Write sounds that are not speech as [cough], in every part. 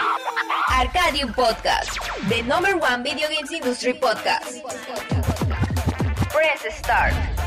Arcadium Podcast, the number one video games industry podcast. Press start.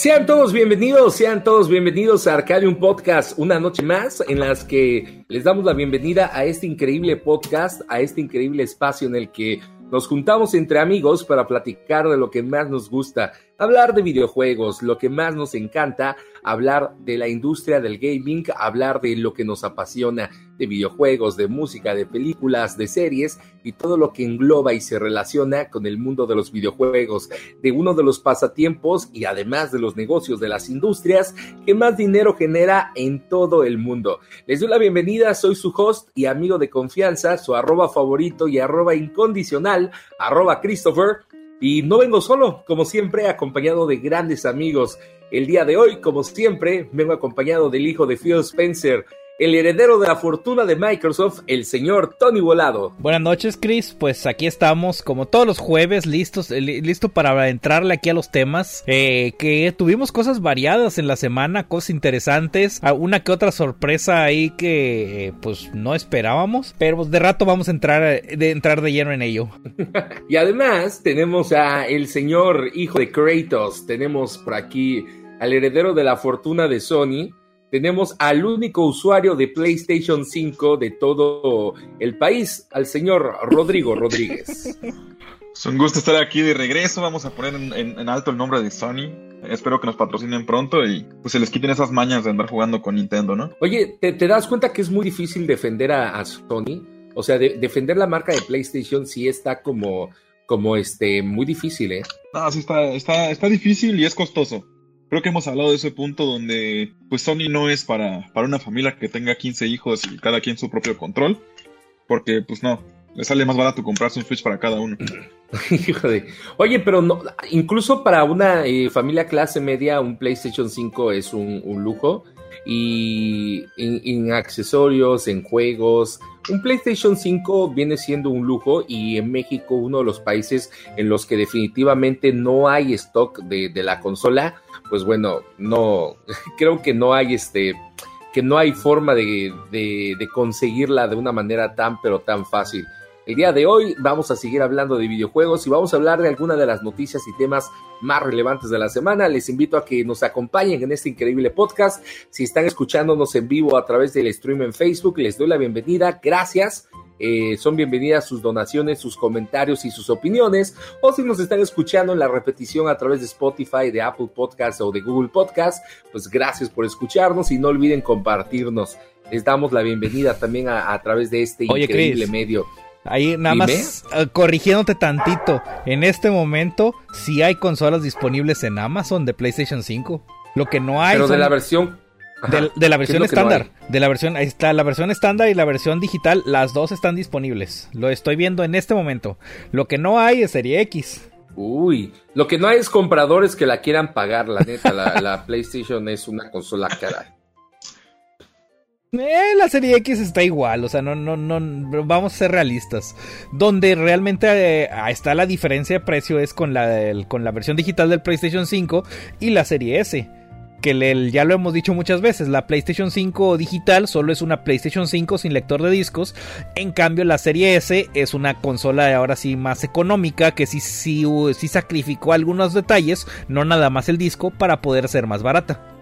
Sean todos bienvenidos, sean todos bienvenidos a Arcadium Podcast, una noche más en las que les damos la bienvenida a este increíble podcast, a este increíble espacio en el que nos juntamos entre amigos para platicar de lo que más nos gusta, hablar de videojuegos, lo que más nos encanta, hablar de la industria del gaming, hablar de lo que nos apasiona, de videojuegos, de música, de películas, de series y todo lo que engloba y se relaciona con el mundo de los videojuegos, de uno de los pasatiempos y además de los negocios de las industrias que más dinero genera en todo el mundo. Les doy la bienvenida, soy su host y amigo de confianza, su arroba favorito y arroba incondicional, arroba Christopher. Y no vengo solo, como siempre, acompañado de grandes amigos. El día de hoy, como siempre, vengo acompañado del hijo de Phil Spencer, el heredero de la fortuna de Microsoft, el señor Tony Volado. Buenas noches, Chris. Pues aquí estamos, como todos los jueves, listos, eh, listo para entrarle aquí a los temas. Eh, que tuvimos cosas variadas en la semana, cosas interesantes, una que otra sorpresa ahí que eh, pues no esperábamos, pero pues, de rato vamos a entrar de entrar de lleno en ello. [laughs] y además tenemos a el señor hijo de Kratos, tenemos por aquí al heredero de la fortuna de Sony tenemos al único usuario de PlayStation 5 de todo el país, al señor Rodrigo Rodríguez. Es un gusto estar aquí de regreso. Vamos a poner en, alto el nombre de Sony. Espero que nos patrocinen pronto y pues se les quiten esas mañas de andar jugando con Nintendo, ¿no? Oye, ¿te, das cuenta que es muy difícil defender a, Sony? O sea, defender la marca de PlayStation sí está como, como este, muy difícil, ¿eh? No, sí está, está, está difícil y es costoso. Creo que hemos hablado de ese punto donde pues Sony no es para, para una familia que tenga 15 hijos y cada quien su propio control, porque pues no, le sale más barato comprarse un Switch para cada uno. [laughs] Oye, pero no, incluso para una eh, familia clase media, un PlayStation 5 es un, lujo. Y en, accesorios, en juegos, un PlayStation 5 viene siendo un lujo y en México uno de los países en los que definitivamente no hay stock de, de la consola pues bueno, no, [laughs] creo que no hay este, que no hay forma de, de, conseguirla de una manera tan, pero tan fácil. El día de hoy vamos a seguir hablando de videojuegos y vamos a hablar de algunas de las noticias y temas más relevantes de la semana. Les invito a que nos acompañen en este increíble podcast. Si están escuchándonos en vivo a través del stream en Facebook, les doy la bienvenida. Gracias. Eh, son bienvenidas sus donaciones, sus comentarios y sus opiniones. O si nos están escuchando en la repetición a través de Spotify, de Apple Podcast o de Google Podcast, pues gracias por escucharnos y no olviden compartirnos. Les damos la bienvenida también a, través de este increíble medio. Ahí nada más eh, corrigiéndote tantito. En este momento sí hay consolas disponibles en Amazon de PlayStation 5. Lo que no hay. Pero de la versión de, la versión estándar. de la versión, ahí está la versión estándar y la versión digital, las dos están disponibles. Lo estoy viendo en este momento. Lo que no hay es Serie X. Uy, lo que no hay es compradores que la quieran pagar, la neta. la, [laughs] PlayStation es una consola cara. Eh, la serie X está igual, o sea, no, no, no, vamos a ser realistas. Donde realmente eh, está la diferencia de precio es con la, con la versión digital del PlayStation 5 y la serie S que ya lo hemos dicho muchas veces, la PlayStation 5 digital solo es una PlayStation 5 sin lector de discos, en cambio la serie S es una consola ahora sí más económica que sí, sí, sí sacrificó algunos detalles, no nada más el disco, para poder ser más barata.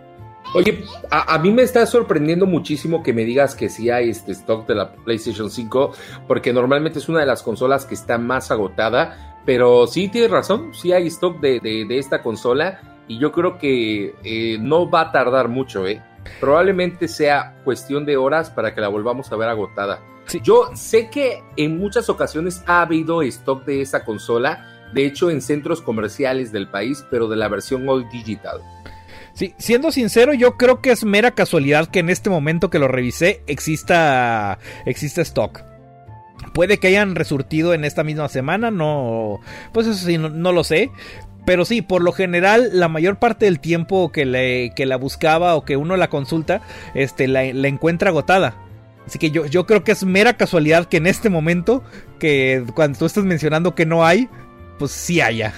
Oye, a, mí me está sorprendiendo muchísimo que me digas que sí hay este stock de la PlayStation 5, porque normalmente es una de las consolas que está más agotada, pero sí tienes razón, sí hay stock de, de esta consola y yo creo que eh, no va a tardar mucho, ¿eh? Probablemente sea cuestión de horas para que la volvamos a ver agotada. Yo sé que en muchas ocasiones ha habido stock de esa consola, de hecho en centros comerciales del país, pero de la versión all digital. Sí, siendo sincero, yo creo que es mera casualidad que en este momento que lo revisé exista, exista stock. Puede que hayan resurtido en esta misma semana, no, pues eso sí, no lo sé. Pero sí, por lo general, la mayor parte del tiempo que, le, que la buscaba o que uno la consulta, este, la, encuentra agotada. Así que yo, yo creo que es mera casualidad que en este momento, que cuando tú estás mencionando que no hay, pues sí haya.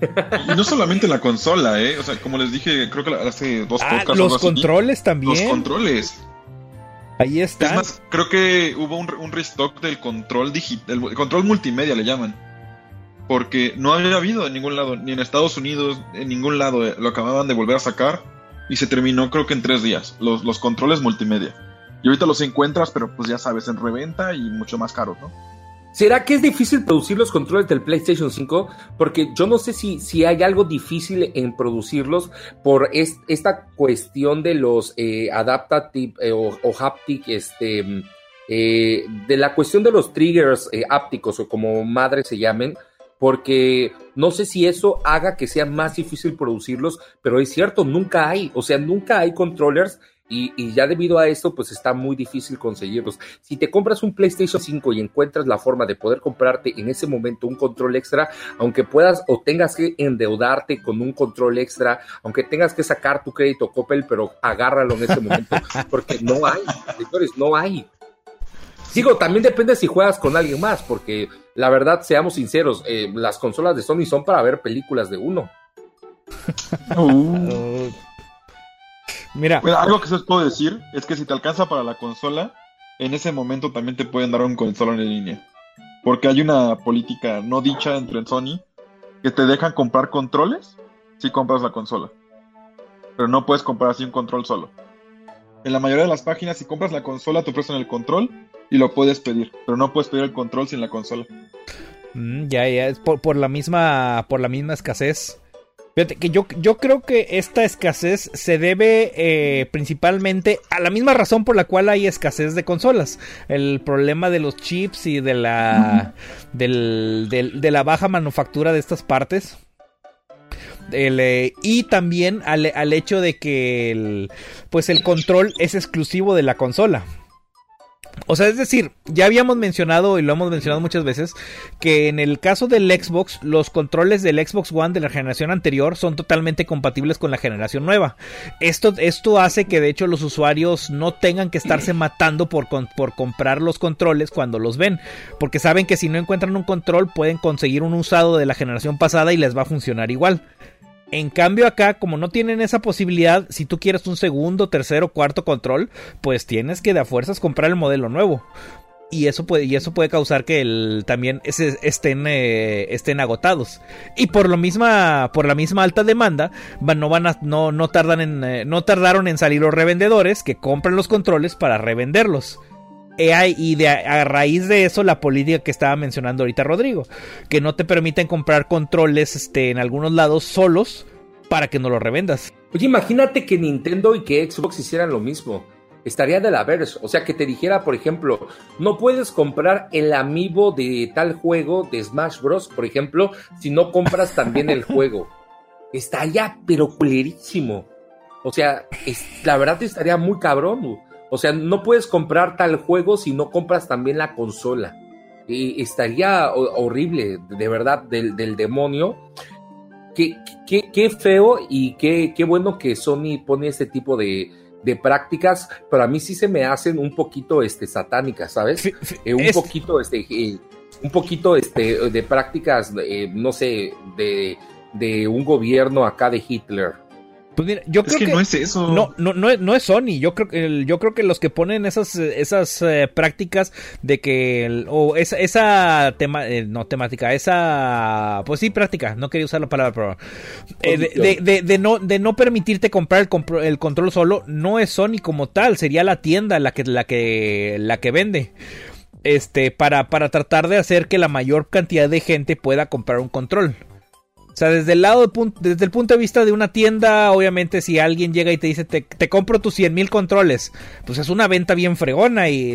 Y no solamente la consola, ¿eh? O sea, como les dije, creo que hace dos ah, Los controles también. Los controles. Ahí está. Es más, creo que hubo un, restock del control digital, el control multimedia le llaman. Porque no había habido en ningún lado, ni en Estados Unidos, en ningún lado, eh, lo acababan de volver a sacar y se terminó creo que en tres días, los, los controles multimedia. Y ahorita los encuentras, pero pues ya sabes, en reventa y mucho más caros, ¿no? ¿Será que es difícil producir los controles del PlayStation 5? Porque yo no sé si, si hay algo difícil en producirlos por esta cuestión de los eh, adaptative eh, o, haptic, este, eh, de la cuestión de los triggers eh, ápticos o como madre se llamen, porque no sé si eso haga que sea más difícil producirlos, pero es cierto, nunca hay, o sea, nunca hay controllers y, ya debido a esto, pues está muy difícil conseguirlos. Si te compras un PlayStation 5 y encuentras la forma de poder comprarte en ese momento un control extra, aunque puedas o tengas que endeudarte con un control extra, aunque tengas que sacar tu crédito Coppel, pero agárralo en ese momento, [laughs] porque no hay, señores, no hay. Digo, también depende si juegas con alguien más, porque la verdad, seamos sinceros, eh, las consolas de Sony son para ver películas de uno. [laughs] Uh. Mira. algo que se os puedo decir es que si te alcanza para la consola, en ese momento también te pueden dar un consola en línea. Porque hay una política no dicha entre Sony que te dejan comprar controles si compras la consola. Pero no puedes comprar así un control solo. En la mayoría de las páginas, si compras la consola, te ofrecen el control y lo puedes pedir. Pero no puedes pedir el control sin la consola. Mm, ya, ya, es por, por, la misma, por la misma escasez que yo, yo creo que esta escasez se debe eh, principalmente a la misma razón por la cual hay escasez de consolas. El problema de los chips y de la, de la baja manufactura de estas partes. Eh, y también al, al, hecho de que el, pues el control es exclusivo de la consola. O sea, es decir, ya habíamos mencionado y lo hemos mencionado muchas veces que en el caso del Xbox, los controles del Xbox One de la generación anterior son totalmente compatibles con la generación nueva. Esto, esto hace que de hecho los usuarios no tengan que estarse matando por, por comprar los controles cuando los ven, porque saben que si no encuentran un control pueden conseguir un usado de la generación pasada y les va a funcionar igual. En cambio acá, como no tienen esa posibilidad, si tú quieres un segundo, tercero, cuarto control, pues tienes que de a fuerzas comprar el modelo nuevo. Y eso puede, y eso puede causar que el, también estén, eh, estén agotados. Y por lo misma, por la misma alta demanda, no van a, no, no tardan en, eh, no tardaron en salir los revendedores que compran los controles para revenderlos y de, a raíz de eso la política que estaba mencionando ahorita Rodrigo, que no te permiten comprar controles este, en algunos lados solos para que no los revendas. Oye, imagínate que Nintendo y que Xbox hicieran lo mismo. Estaría de la verse. O sea, que te dijera, por ejemplo, no puedes comprar el amiibo de tal juego de Smash Bros., por ejemplo, si no compras también el [laughs] juego. Estaría, pero culerísimo. O sea, la verdad estaría muy cabrón. O sea, no puedes comprar tal juego si no compras también la consola. Y estaría horrible, de verdad, del, demonio. Qué, qué, feo y qué, qué, bueno que Sony pone este tipo de, prácticas, pero a mí sí se me hacen un poquito este, satánicas, ¿sabes? Eh, un poquito, este, eh, un poquito este, de prácticas, eh, no sé, de, de un gobierno acá de Hitler. Pues mira, yo creo que, no es eso. No, no, no, es Sony. Yo creo que yo creo que los que ponen esas, esas eh, prácticas de que o esa, esa tema, eh, no temática, esa pues sí práctica, no quería usar la palabra pero eh, de, de, no de no permitirte comprar el, el control solo, no es Sony como tal, sería la tienda la que la que la que vende este para para tratar de hacer que la mayor cantidad de gente pueda comprar un control. O sea, desde el lado desde el punto de vista de una tienda, obviamente si alguien llega y te dice te, compro tus 100 mil controles, pues es una venta bien fregona y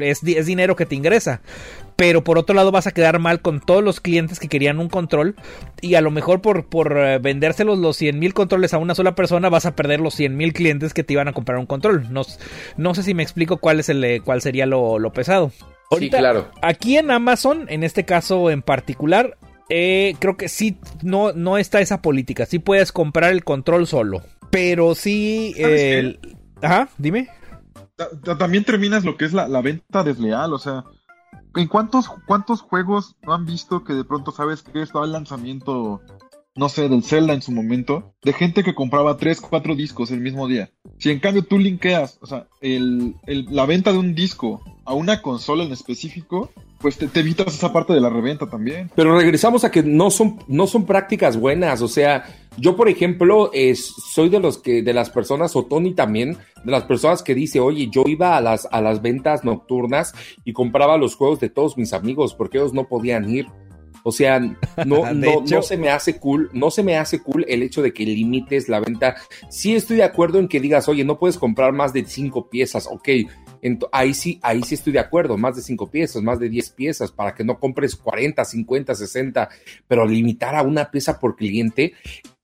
es, dinero que te ingresa. Pero por otro lado vas a quedar mal con todos los clientes que querían un control y a lo mejor por, por eh, vendérselos los 100 mil controles a una sola persona vas a perder los 100 mil clientes que te iban a comprar un control. No, no sé si me explico cuál, es el, eh, cuál sería lo, pesado. sí, claro. Aquí en Amazon, en este caso en particular, eh, creo que sí, no, no está esa política. Sí puedes comprar el control solo. Pero sí. Ajá, dime. también terminas lo que es la, la venta desleal, o sea, ¿en cuántos, cuántos juegos no han visto que de pronto sabes que estaba el lanzamiento no sé, del Zelda en su momento, de gente que compraba 3, 4 discos el mismo día. Si en cambio tú linkeas, o sea, el, la venta de un disco a una consola en específico, pues te, evitas esa parte de la reventa también. Pero regresamos a que no son, no son prácticas buenas, o sea, yo por ejemplo es, soy de los que, de las personas, o Tony también, de las personas que dice, oye, yo iba a las, a las ventas nocturnas y compraba los juegos de todos mis amigos porque ellos no podían ir. O sea, [laughs] no, no, no, se me hace cool, no se me hace cool el hecho de que limites la venta. Sí estoy de acuerdo en que digas, oye, no puedes comprar más de cinco piezas, ok. Ahí sí, ahí sí estoy de acuerdo, más de cinco piezas, más de diez piezas, para que no compres 40, 50, 60, pero limitar a una pieza por cliente.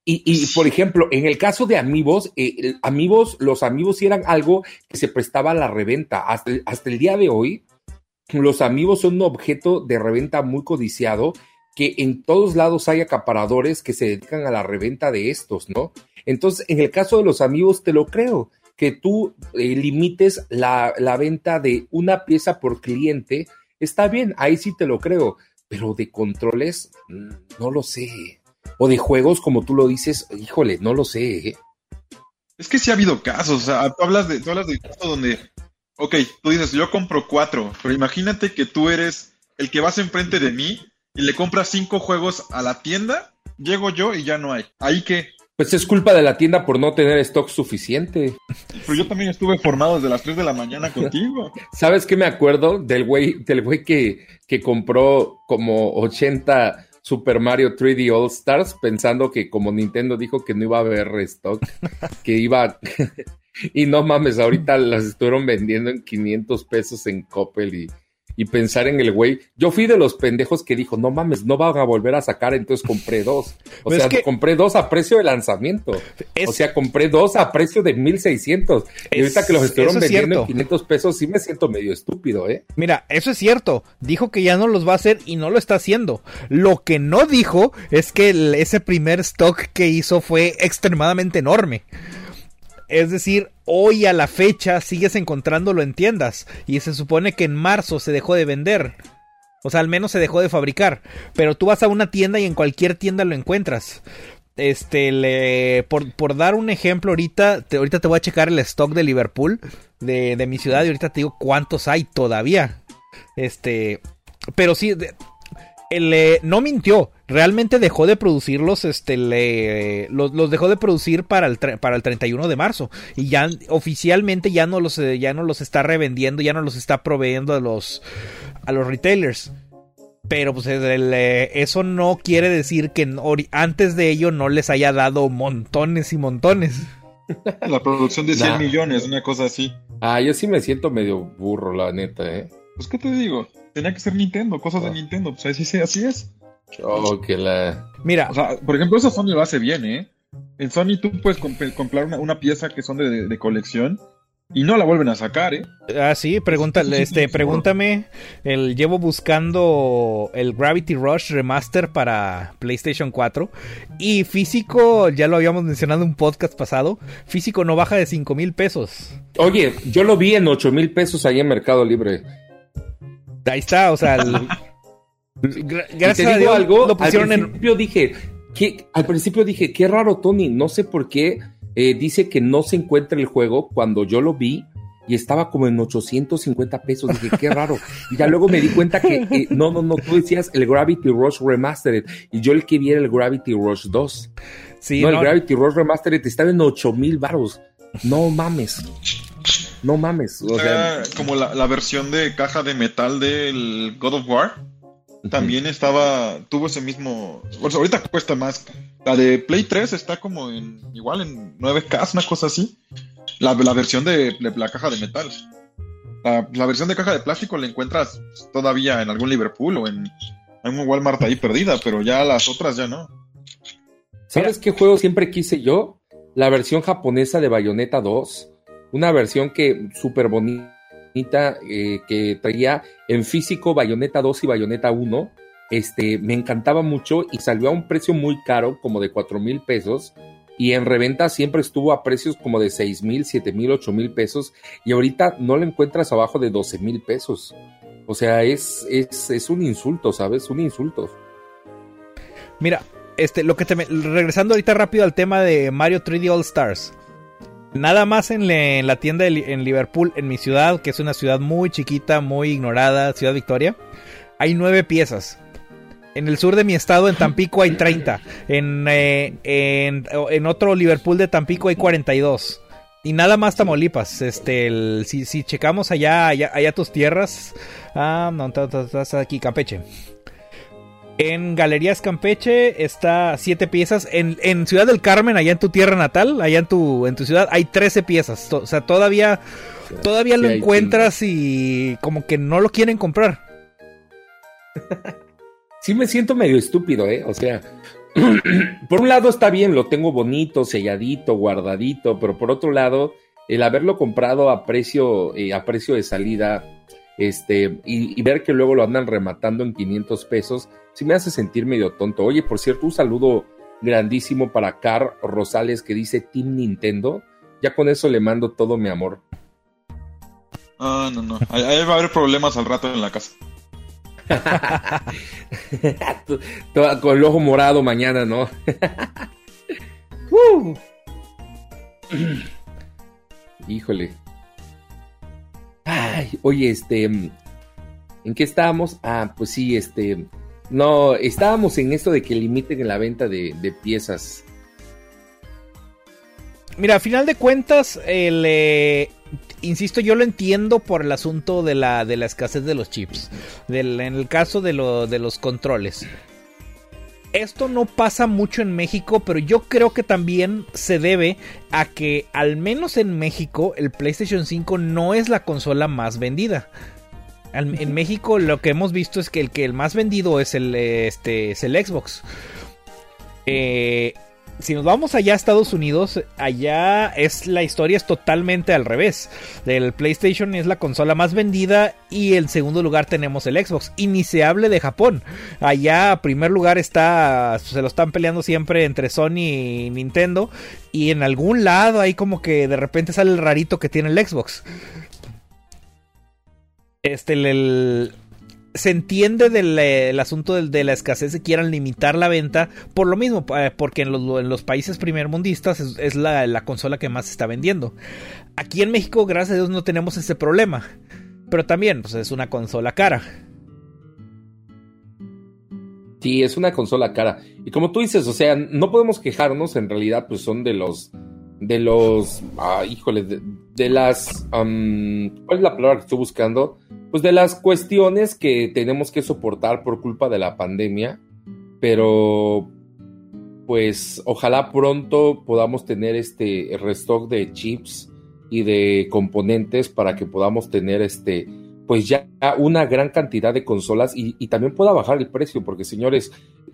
Y, por ejemplo, en el caso de amigos, eh, amigos, los amigos eran algo que se prestaba a la reventa. Hasta, hasta el día de hoy, los amigos son un objeto de reventa muy codiciado que en todos lados hay acaparadores que se dedican a la reventa de estos, ¿no? Entonces, en el caso de los amigos, te lo creo, que tú eh, limites la, venta de una pieza por cliente, está bien, ahí sí te lo creo, pero de controles, mm, no lo sé. O de juegos, como tú lo dices, híjole, no lo sé. ¿eh? Es que sí ha habido casos, o sea, tú hablas de, tú hablas de casos donde, ok, tú dices, yo compro cuatro, pero imagínate que tú eres el que vas enfrente de mí y le compras cinco juegos a la tienda, llego yo y ya no hay. ¿Ahí qué? Pues es culpa de la tienda por no tener stock suficiente. Pero yo también estuve formado desde las 3 de la mañana [laughs] contigo. ¿Sabes qué me acuerdo? Del güey, del güey que, que compró como 80 Super Mario 3D All Stars pensando que como Nintendo dijo que no iba a haber stock, [laughs] que iba... [laughs] y no mames, ahorita las estuvieron vendiendo en 500 pesos en Coppel y y pensar en el güey. Yo fui de los pendejos que dijo, no mames, no van a volver a sacar, entonces compré dos. O sea, compré dos a precio de lanzamiento. o sea, compré dos a precio de 1600. y ahorita que los estuvieron vendiendo en 500 pesos, sí me siento medio estúpido, ¿eh? Mira, eso es cierto. Dijo que ya no los va a hacer y no lo está haciendo. Lo que no dijo es que ese primer stock que hizo fue extremadamente enorme. Es decir, hoy a la fecha sigues encontrándolo en tiendas y se supone que en marzo se dejó de vender. O sea, al menos se dejó de fabricar. Pero tú vas a una tienda y en cualquier tienda lo encuentras. Este, le, por, dar un ejemplo, ahorita te, ahorita te voy a checar el stock de Liverpool, de, de mi ciudad, y ahorita te digo cuántos hay todavía. Este, pero sí, le, no mintió. Realmente dejó de producirlos, este, le, los, dejó de producir para el, para el 31 de marzo. Y ya oficialmente ya no, los, ya no los está revendiendo, ya no los está proveyendo a los, a los retailers. Pero pues eso no quiere decir que antes de ello no les haya dado montones y montones. La producción de 100 millones, una cosa así. Ah, yo sí me siento medio burro, la neta, ¿eh? Pues, ¿qué te digo? Tenía que ser Nintendo, cosas de ah. Nintendo. Pues así, así es. Oh, que la... Mira. O sea, por ejemplo, eso Sony lo hace bien, ¿eh? En Sony tú puedes comprar una, pieza que son de, colección y no la vuelven a sacar, ¿eh? Ah, sí, pregúntale, este, pregúntame. El, llevo buscando el Gravity Rush Remaster para PlayStation 4. Y físico, ya lo habíamos mencionado en un podcast pasado. Físico no baja de 5 mil pesos. Oye, yo lo vi en 8 mil pesos ahí en Mercado Libre. Ahí está, o sea. [laughs] gracias a Dios algo, lo pusieron al principio dije, que, al principio dije, qué raro, Tony. No sé por qué eh, dice que no se encuentra el juego cuando yo lo vi y estaba como en 850 pesos. Dije, qué raro. Y ya luego me di cuenta que eh, no, no, no, tú decías el Gravity Rush Remastered y yo el que vi era el Gravity Rush 2. Sí, no, el Gravity Rush Remastered estaba en 8000 mil baros. No mames. No mames. O sea, como la, versión de caja de metal del God of War. También estaba, tuvo ese mismo. Bueno, ahorita cuesta más. La de Play 3 está como en. Igual en 9K, una cosa así. La, versión de, la caja de metal. La, versión de caja de plástico la encuentras todavía en algún Liverpool o en, en un Walmart ahí perdida, pero ya las otras ya no. ¿Sabes qué juego siempre quise yo? La versión japonesa de Bayonetta 2 una versión que súper bonita, eh, que traía en físico Bayonetta 2 y Bayonetta 1. Este, me encantaba mucho y salió a un precio muy caro, como de 4 mil pesos. y en reventa siempre estuvo a precios como de 6 mil, 7 mil, 8 mil pesos y ahorita no lo encuentras abajo de 12 mil pesos. O sea, es, es, es, un insulto, ¿sabes? Un insulto. Mira, este, lo que te regresando ahorita rápido al tema de Mario 3D All Stars. Nada más en, la tienda en Liverpool, en mi ciudad, que es una ciudad muy chiquita, muy ignorada, Ciudad Victoria, hay nueve piezas. En el sur de mi estado, en Tampico, hay 30. En, eh, en, otro Liverpool de Tampico hay 42. Y nada más Tamaulipas. Este, si, si, checamos allá, allá, allá tus tierras. Ah, no, estás aquí, Campeche. En Galerías Campeche está siete piezas. En, Ciudad del Carmen, allá en tu tierra natal, allá en tu, en tu ciudad, hay 13 piezas. O sea, todavía, todavía lo encuentras y como que no lo quieren comprar. [laughs] sí me siento medio estúpido, ¿eh? O sea, [clears throat] por un lado está bien, lo tengo bonito, selladito, guardadito, pero por otro lado, el haberlo comprado a precio, eh, a precio de salida, este, y, y, ver que luego lo andan rematando en 500 pesos, sí me hace sentir medio tonto. Oye, por cierto, un saludo grandísimo para Car Rosales que dice Team Nintendo. Ya con eso le mando todo mi amor. Ah, no, no. Ahí va a haber problemas al rato en la casa. [laughs] con el ojo morado mañana, ¿no? [laughs] [clears throat] Híjole. Ay, oye, este. ¿En qué estábamos? Ah, pues sí, este. No, estábamos en esto de que limiten la venta de, piezas. Mira, a final de cuentas, eh, insisto, yo lo entiendo por el asunto de la, de la escasez de los chips. en el caso de, de los controles. Esto no pasa mucho en México, pero yo creo que también se debe a que, al menos en México, el PlayStation 5 no es la consola más vendida. En México lo que hemos visto es que el que el más vendido es el, este, es el Xbox. Eh, si nos vamos allá a Estados Unidos, allá es la historia es totalmente al revés. El PlayStation es la consola más vendida y en segundo lugar tenemos el Xbox. Y ni se hable de Japón. Allá primer lugar está, se lo están peleando siempre entre Sony y Nintendo. Y en algún lado ahí como que de repente sale el rarito que tiene el Xbox. Este, el, se entiende del asunto de, la escasez que quieran limitar la venta por lo mismo, eh, porque en los, países primermundistas es, la, consola que más se está vendiendo. Aquí en México, gracias a Dios, no tenemos ese problema. Pero también, pues es una consola cara. Sí, es una consola cara. Y como tú dices, o sea, no podemos quejarnos, en realidad, pues son de los de los, ah, híjole, de, las, ¿cuál es la palabra que estoy buscando? Pues de las cuestiones que tenemos que soportar por culpa de la pandemia, pero pues ojalá pronto podamos tener este restock de chips y de componentes para que podamos tener este pues ya una gran cantidad de consolas y, y también pueda bajar el precio porque señores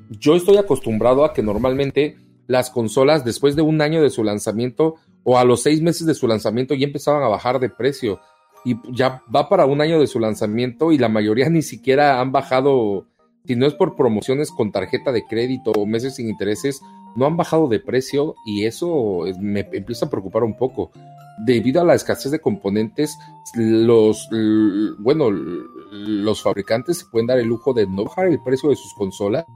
yo estoy acostumbrado a que normalmente las consolas después de un año de su lanzamiento o a los seis meses de su lanzamiento ya empezaban a bajar de precio. Y ya va para un año de su lanzamiento y la mayoría [laughs] ni siquiera han bajado, si no es por promociones con tarjeta de crédito o meses sin intereses, no han bajado de precio y eso me empieza a preocupar un poco. Debido a la escasez de componentes, los, bueno, los fabricantes se pueden dar el lujo de no bajar el precio de sus consolas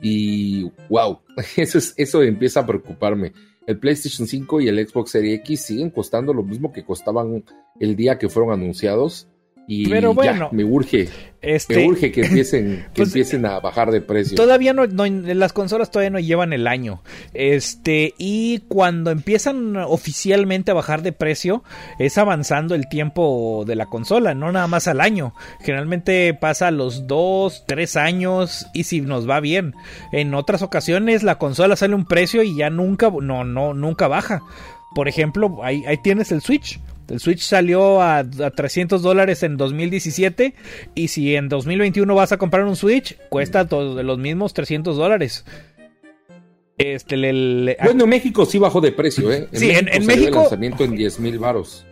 y wow, [laughs] eso, es, eso empieza a preocuparme. El PlayStation 5 y el Xbox Series X siguen costando lo mismo que costaban el día que fueron anunciados. Y Pero bueno, me urge. Este, me urge que empiecen, [laughs] que pues, empiecen a bajar de precio. Todavía no, las consolas todavía no llevan el año. Este, y cuando empiezan oficialmente a bajar de precio, es avanzando el tiempo de la consola, no nada más al año. Generalmente pasa a los dos, tres años, y si nos va bien. En otras ocasiones la consola sale un precio y ya nunca, no, no, nunca baja. Por ejemplo, ahí, ahí tienes el Switch. El Switch salió a, 300 dólares en 2017 y si en 2021 vas a comprar un Switch, cuesta todos los mismos 300 dólares. Este, bueno, en México sí bajó de precio, ¿eh? En sí, México en, México. El lanzamiento en 10 mil varos.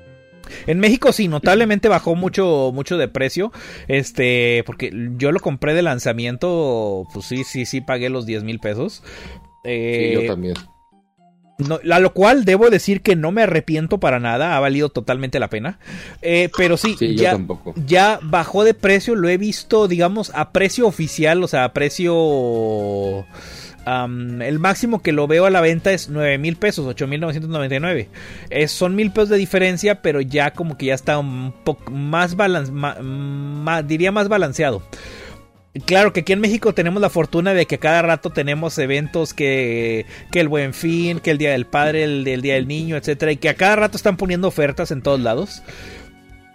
En México sí, notablemente bajó mucho, mucho de precio. Este, porque yo lo compré de lanzamiento, pues sí, sí, sí, pagué los 10 mil pesos. sí, yo eh, también No, a lo cual debo decir que no me arrepiento para nada, ha valido totalmente la pena. Eh, pero sí, ya, bajó de precio, lo he visto, digamos, a precio oficial, o sea, a precio... el máximo que lo veo a la venta es 9 mil pesos, 8 mil 999. Es, son mil pesos de diferencia, pero ya como que ya está un poco más balanceado, diría más balanceado. Claro que aquí en México tenemos la fortuna de que cada rato tenemos eventos que, que el Buen Fin, que el Día del Padre, el, Día del Niño, etcétera, y que a cada rato están poniendo ofertas en todos lados,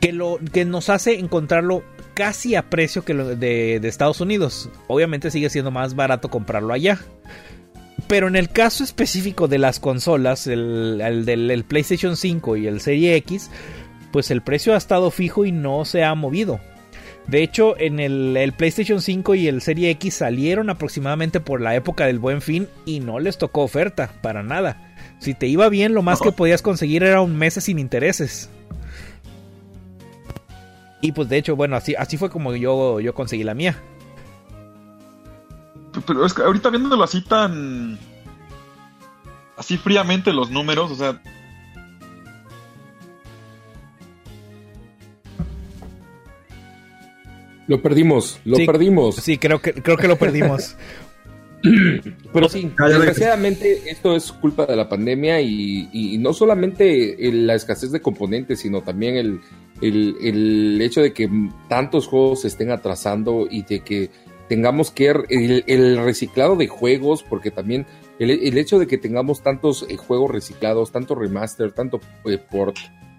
que lo que nos hace encontrarlo casi a precio que lo de, de Estados Unidos. Obviamente sigue siendo más barato comprarlo allá. Pero en el caso específico de las consolas, el, el del el PlayStation 5 y el Serie X, pues el precio ha estado fijo y no se ha movido. De hecho, en el, el, PlayStation 5 y el Serie X salieron aproximadamente por la época del buen fin y no les tocó oferta, para nada. Si te iba bien, lo más que podías conseguir era un mes sin intereses. Y pues de hecho, bueno, así, así fue como yo, yo conseguí la mía. Pero es que ahorita viéndolo así tan... Así fríamente los números, o sea, Lo perdimos, lo Sí, perdimos. Sí, creo que, creo que lo perdimos. [laughs] Pero sí, desgraciadamente esto es culpa de la pandemia y, y no solamente la escasez de componentes, sino también el, el- el hecho de que tantos juegos se estén atrasando y de que tengamos que el, el reciclado de juegos, porque también el, el hecho de que tengamos tantos eh, juegos reciclados, tanto remaster, tanto eh, port,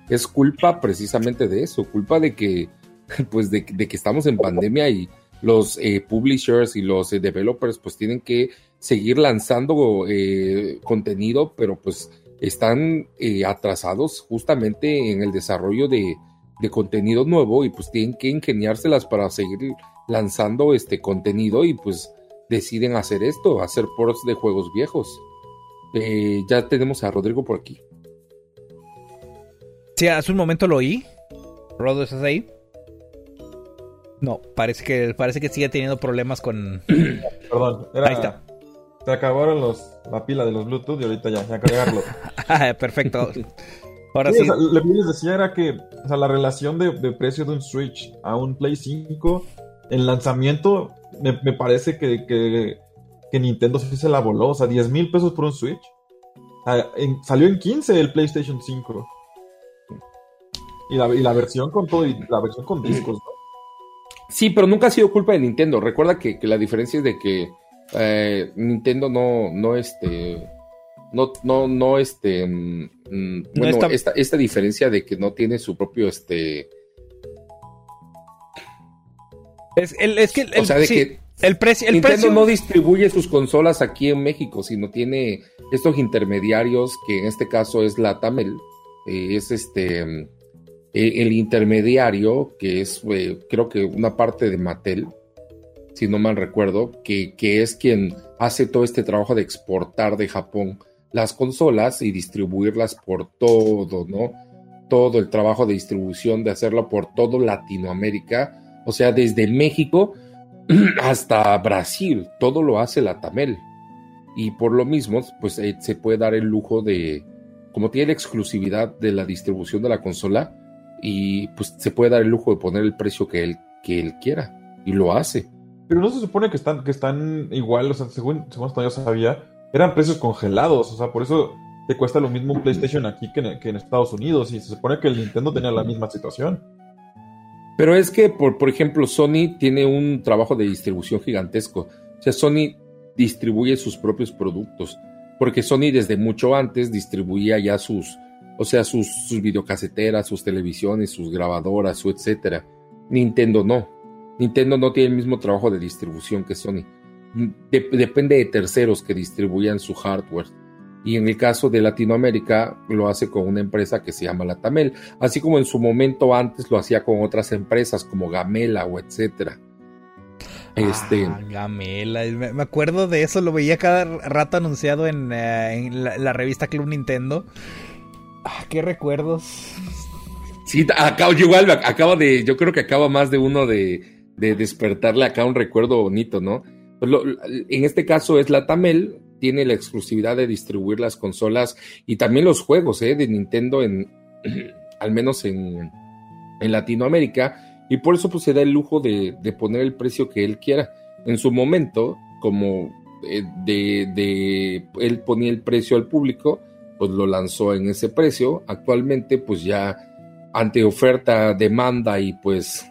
es culpa precisamente de eso, culpa de que [laughs] pues de, que estamos en pandemia y los eh, publishers y los eh, developers pues tienen que seguir lanzando eh, contenido, pero pues están atrasados justamente en el desarrollo de, contenido nuevo y pues tienen que ingeniárselas para seguir lanzando este contenido y pues deciden hacer esto, hacer ports de juegos viejos. Ya tenemos a Rodrigo por aquí. Sí, hace un momento lo oí. Rodo, ¿estás ahí? No, parece que, parece que sigue teniendo problemas con. [clears throat] Perdón, era, Ahí está. Se acabaron los, la pila de los Bluetooth y ahorita ya, ya cargarlo. [laughs] Perfecto. Ahora Sí, sí. o sea, lo que les decía era que o sea, la relación de, de precio de un Switch a un Play 5 en lanzamiento me, me parece que, que, que Nintendo se la voló. O sea, 10 mil pesos por un Switch. Ah, en- salió en 15 el PlayStation 5. Y la, y la versión con todo, y la versión con discos, ¿no? Sí, pero nunca ha sido culpa de Nintendo. Recuerda que, que la diferencia es de que eh, Nintendo no, no, este, no, no, no, este, mm, mm, bueno, está- esta, esta diferencia de que no tiene su propio, este, Es, el- es que el, o sea, de sí, que el precio. El Nintendo precio no distribuye sus consolas aquí en México, sino tiene estos intermediarios, que en este caso es la Tamel, eh, es este mm, eh, el intermediario, que es eh, creo que una parte de Mattel, si no mal recuerdo, que, que es quien hace todo este trabajo de exportar de Japón las consolas y distribuirlas por todo, ¿no? Todo el trabajo de distribución, de hacerlo por todo Latinoamérica, o sea, desde México [clears throat] hasta Brasil, todo lo hace la Tamel. Y por lo mismo, pues eh, se puede dar el lujo de, como tiene la exclusividad de la distribución de la consola, y pues se puede dar el lujo de poner el precio que él, que él quiera, y lo hace. Pero no se supone que están, que están igual, o sea, según, según hasta yo sabía, eran precios congelados, o sea, por eso te cuesta lo mismo un PlayStation aquí que en, que en Estados Unidos, y se supone que el Nintendo tenía la misma situación. Pero es que, por, por ejemplo, Sony tiene un trabajo de distribución gigantesco. O sea, Sony distribuye sus propios productos. Porque Sony desde mucho antes distribuía ya sus, o sea, sus, videocaseteras, sus televisiones, sus grabadoras, su etcétera. Nintendo no. Nintendo no tiene el mismo trabajo de distribución que Sony. De- depende de terceros que distribuyan su hardware. Y en el caso de Latinoamérica lo hace con una empresa que se llama Latamel, así como en su momento antes lo hacía con otras empresas como Gamela o etcétera. Este, Ah, Gamela. Me, acuerdo de eso, lo veía cada rato anunciado en, eh, la revista Club Nintendo. Ah, qué recuerdos. sí, acabo, igual acabo de, yo creo que acaba más de uno de, de despertarle acá un recuerdo bonito, ¿no? Pues en este caso es Latamel, tiene la exclusividad de distribuir las consolas y también los juegos ¿eh? de Nintendo en, [clears throat] al menos en, en Latinoamérica, y por eso pues se da el lujo de, de, poner el precio que él quiera. En su momento, como eh, de, de, él ponía el precio al público, pues lo lanzó en ese precio. Actualmente, pues ya ante oferta, demanda y pues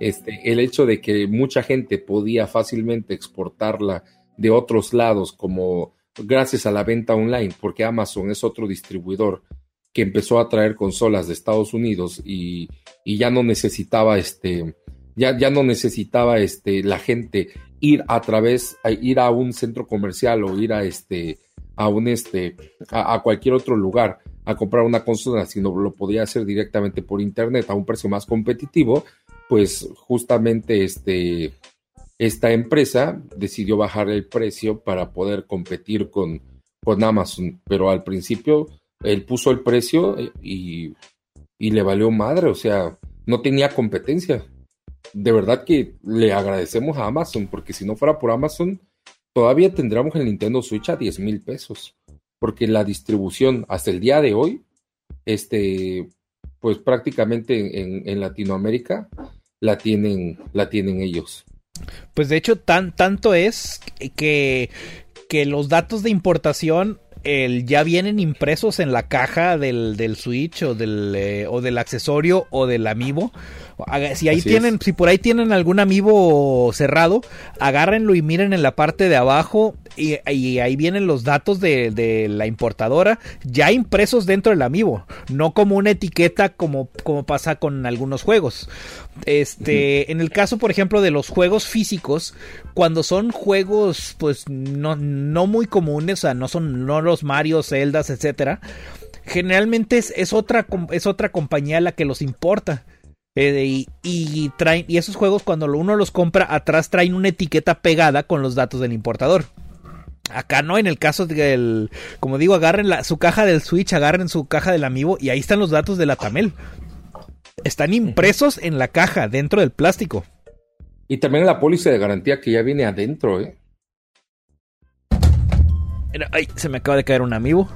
este, el hecho de que mucha gente podía fácilmente exportarla de otros lados, como gracias a la venta online, porque Amazon es otro distribuidor que empezó a traer consolas de Estados Unidos y, y ya no necesitaba este, ya, ya no necesitaba este, la gente ir a través, ir a un centro comercial o ir a este, a un este, a, cualquier otro lugar a comprar una consola, sino lo podía hacer directamente por internet a un precio más competitivo, pues justamente este, esta empresa decidió bajar el precio para poder competir con, con Amazon, pero al principio él puso el precio y, y le valió madre, o sea, no tenía competencia. De verdad que le agradecemos a Amazon, porque si no fuera por Amazon, todavía tendríamos el Nintendo Switch a 10 mil pesos. Porque la distribución hasta el día de hoy, este, pues prácticamente en, Latinoamérica la tienen, la tienen ellos. Pues de hecho, tan, tanto es que, que los datos de importación el, ya vienen impresos en la caja del, del Switch o del, eh, o del accesorio o del amiibo. Si ahí Así tienen, es. si por ahí tienen algún amiibo cerrado, agárrenlo y miren en la parte de abajo y, y ahí vienen los datos de, de, la importadora ya impresos dentro del amiibo, no como una etiqueta como, como pasa con algunos juegos. Este, uh -huh. en el caso, por ejemplo, de los juegos físicos, cuando son juegos, pues, no, no muy comunes, o sea, no son no los Mario, Zeldas, etcétera. Generalmente es, es, otra, es otra compañía la que los importa. Eh, y, y, traen, y esos juegos cuando uno los compra atrás traen una etiqueta pegada con los datos del importador. Acá no, en el caso del, como digo, agarren la, su caja del Switch, agarren su caja del Amiibo y ahí están los datos de la Tamel. Están impresos en la caja, dentro del plástico. Y también la póliza de garantía que ya viene adentro, ¿eh? Ay, se me acaba de caer un amiibo.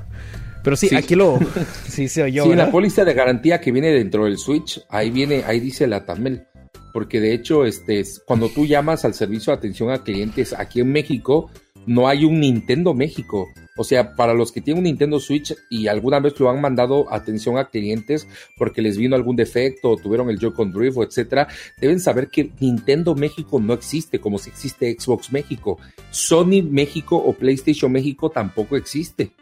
Pero sí, sí. aquí lo. [laughs] Sí, se oyó. Sí, ¿verdad? la póliza de garantía que viene dentro del Switch, ahí viene, ahí dice la Tamel. Porque de hecho, este, cuando tú llamas al servicio de atención a clientes aquí en México, no hay un Nintendo México. O sea, para los que tienen un Nintendo Switch y alguna vez lo han mandado atención a clientes porque les vino algún defecto o tuvieron el Joy-Con Drift o etcétera, deben saber que Nintendo México no existe como si existe Xbox México. Sony México o PlayStation México tampoco existe.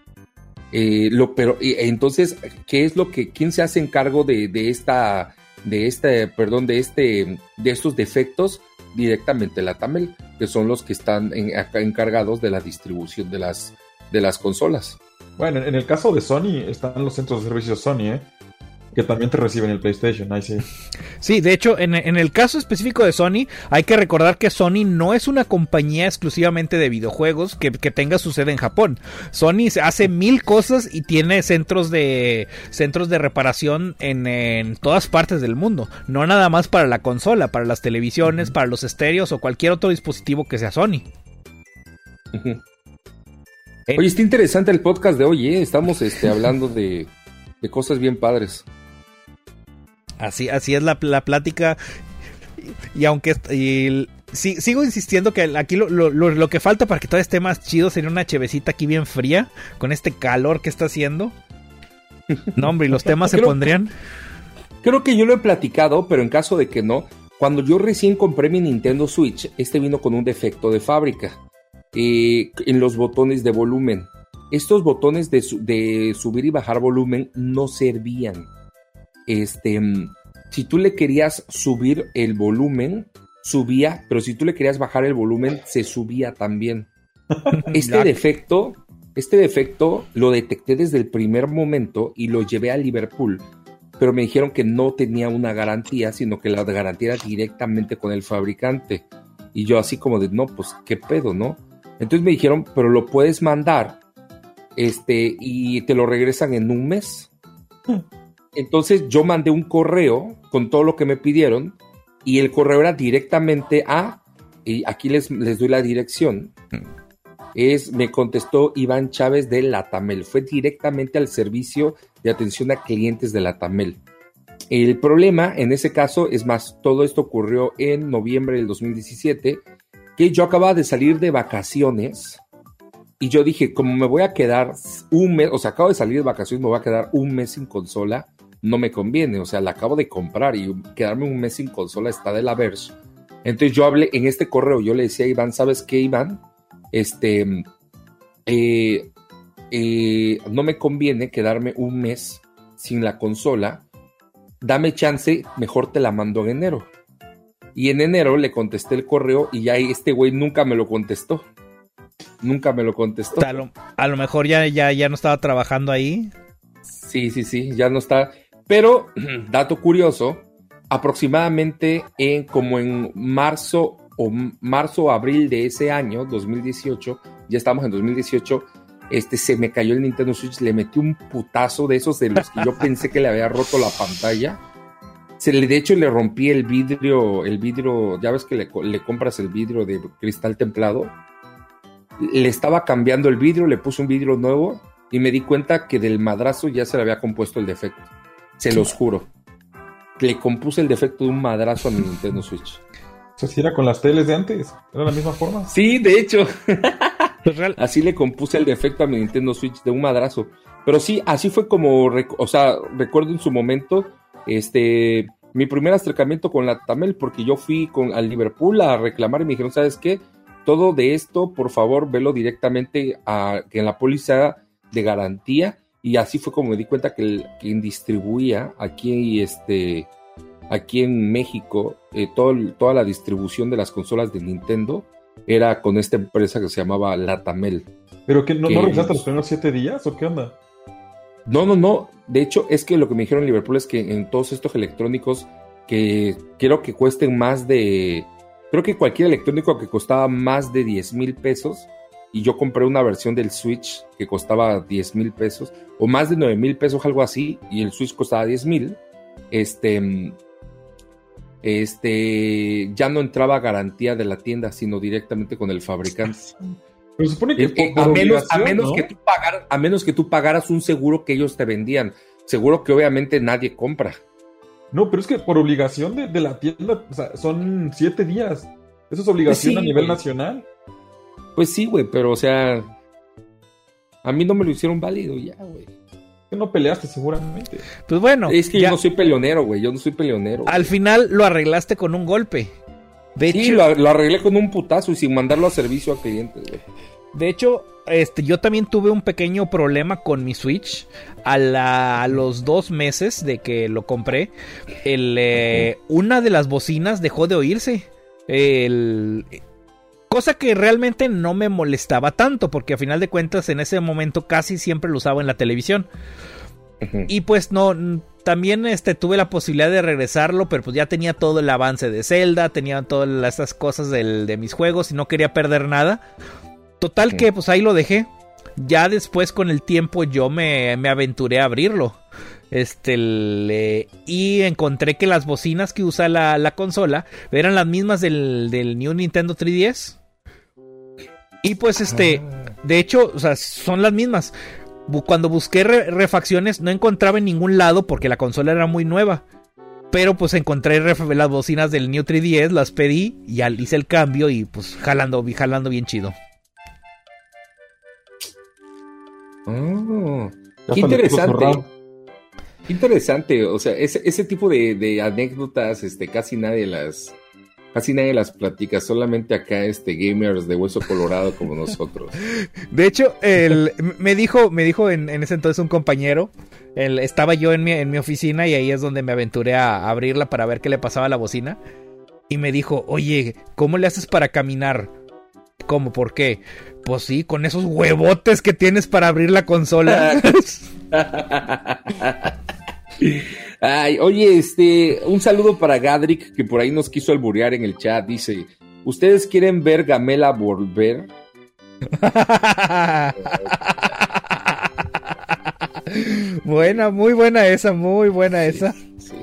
Eh, lo, pero entonces, ¿qué es lo que, quién se hace en cargo de, de esta, de este, perdón, de este, de estos defectos? Directamente la Tamel, que son los que están en, acá encargados de la distribución de las, de las consolas. Bueno, en el caso de Sony están los centros de servicios Sony, ¿eh? Que también te reciben el PlayStation, ahí sí. Sí, de hecho, en, en, el caso específico de Sony, hay que recordar que Sony no es una compañía exclusivamente de videojuegos que, que tenga su sede en Japón. Sony hace mil cosas y tiene centros de centros de reparación en, en todas partes del mundo. No nada más para la consola, para las televisiones, para los estéreos o cualquier otro dispositivo que sea Sony. Uh -huh. Oye, está interesante el podcast de hoy, ¿eh? Estamos este, hablando de, de cosas bien padres. Así, así es la, la plática. Y aunque y, sí, sigo insistiendo que aquí lo, lo, lo, que falta para que todo esté más chido sería una chevecita aquí bien fría, con este calor que está haciendo. [laughs] No, hombre, y los temas creo, se pondrían. Creo que yo lo he platicado, pero en caso de que no, cuando yo recién compré mi Nintendo Switch, este vino con un defecto de fábrica eh, en los botones de volumen. Estos botones de, de subir y bajar volumen no servían este, si tú le querías subir el volumen, subía, pero si tú le querías bajar el volumen, se subía también. [laughs] Este defecto, este defecto lo detecté desde el primer momento y lo llevé a Liverpool, pero me dijeron que no tenía una garantía, sino que la garantía era directamente con el fabricante. Y yo así como de, no, pues qué pedo, ¿no? Entonces me dijeron, pero lo puedes mandar, este, y te lo regresan en un mes. [laughs] Entonces yo mandé un correo con todo lo que me pidieron y el correo era directamente a, y aquí les, les doy la dirección, es, me contestó Iván Chávez de Latamel. Fue directamente al servicio de atención a clientes de Latamel. El problema en ese caso, es más, todo esto ocurrió en noviembre del 2017, que yo acababa de salir de vacaciones y yo dije, como me voy a quedar un mes, o sea, acabo de salir de vacaciones, me voy a quedar un mes sin consola, no me conviene, o sea, la acabo de comprar y quedarme un mes sin consola está de la verso. Entonces yo hablé en este correo, yo le decía a Iván, ¿sabes qué, Iván? Este, eh, eh, no me conviene quedarme un mes sin la consola, dame chance, mejor te la mando en enero. Y en enero le contesté el correo y ya este güey nunca me lo contestó. Nunca me lo contestó. A lo, a lo mejor ya, ya, ya no estaba trabajando ahí. Sí, sí, sí, ya no está. Pero, [clears throat] dato curioso, aproximadamente en como en marzo o marzo o abril de ese año, 2018, ya estamos en 2018, este, se me cayó el Nintendo Switch, le metí un putazo de esos de los que yo [laughs] pensé que le había roto la pantalla. Se le, de hecho, le rompí el vidrio, el vidrio, ya ves que le, le compras el vidrio de cristal templado. Le estaba cambiando el vidrio, le puse un vidrio nuevo y me di cuenta que del madrazo ya se le había compuesto el defecto. Se los juro. Le compuse el defecto de un madrazo a mi Nintendo Switch. ¿Se sea, era con las teles de antes? ¿Era la misma forma? Sí, de hecho. [laughs] así le compuse el defecto a mi Nintendo Switch de un madrazo. Pero sí, así fue como, o sea, recuerdo en su momento, este, mi primer acercamiento con la Tamel, porque yo fui con, al Liverpool a reclamar y me dijeron, ¿sabes qué? Todo de esto, por favor, velo directamente a, en la póliza de garantía. Y así fue como me di cuenta que el, quien distribuía aquí, este, aquí en México, eh, todo, toda la distribución de las consolas de Nintendo era con esta empresa que se llamaba Latamel. ¿Pero que no, no revisaste los primeros siete días o qué onda? No, no, no. De hecho, es que lo que me dijeron en Liverpool es que en todos estos electrónicos que quiero que cuesten más de. Creo que cualquier electrónico que costaba más de 10 mil pesos, y yo compré una versión del Switch que costaba 10 mil pesos, o más de 9 mil pesos, algo así, y el Switch costaba 10 mil, este, este, ya no entraba garantía de la tienda, sino directamente con el fabricante. Pero supone que Eh, eh, a, menos, a, menos que tú pagaras, a menos que tú pagaras un seguro que ellos te vendían. Seguro que obviamente nadie compra. No, pero es que por obligación de, de la tienda, o sea, son siete días. Eso es obligación Sí, a nivel nacional. Pues sí, güey, pero o sea, a mí no me lo hicieron válido ya, güey. Que no peleaste seguramente. Pues bueno, es que ya- yo no soy peleonero, güey, yo no soy peleonero. al final lo arreglaste con un golpe. De Sí, hecho, lo, lo arreglé con un putazo y sin mandarlo a servicio a clientes, güey. De hecho, este, yo también tuve un pequeño problema con mi Switch. A, la- a los dos meses de que lo compré, el, eh, una de las bocinas dejó de oírse. El- cosa que realmente no me molestaba tanto, porque a final de cuentas en ese momento casi siempre lo usaba en la televisión. Y pues no, también este, tuve la posibilidad de regresarlo, pero pues ya tenía todo el avance de Zelda, tenía todas estas cosas del- de mis juegos y no quería perder nada. Total que pues ahí lo dejé. Ya después con el tiempo yo me, me aventuré a abrirlo. Este, le- y encontré que las bocinas que usa la, la consola eran las mismas del, del New Nintendo 3DS. Y pues este, de hecho, o sea, son las mismas. Cuando busqué re- refacciones no encontraba en ningún lado porque la consola era muy nueva. Pero pues encontré las bocinas del New 3DS, las pedí y hice el cambio y pues jalando, vi- jalando bien chido. Oh, qué interesante. Qué interesante. O sea, ese, ese tipo de, de anécdotas, este, casi nadie las, casi nadie las platica. Solamente acá, este, gamers de hueso colorado como nosotros. [laughs] De hecho, el, me dijo, me dijo en, en ese entonces un compañero, el, estaba yo en mi, en mi oficina y ahí es donde me aventuré a abrirla para ver qué le pasaba a la bocina. Y me dijo, oye, ¿cómo le haces para caminar? ¿Cómo? ¿Por qué? Pues sí, con esos huevotes que tienes para abrir la consola. [laughs] [laughs] Ay, oye, este, un saludo para Gadrick, que por ahí nos quiso alburear en el chat. Dice: ¿Ustedes quieren ver Gamela volver? buena, muy buena esa, muy buena esa. Sí.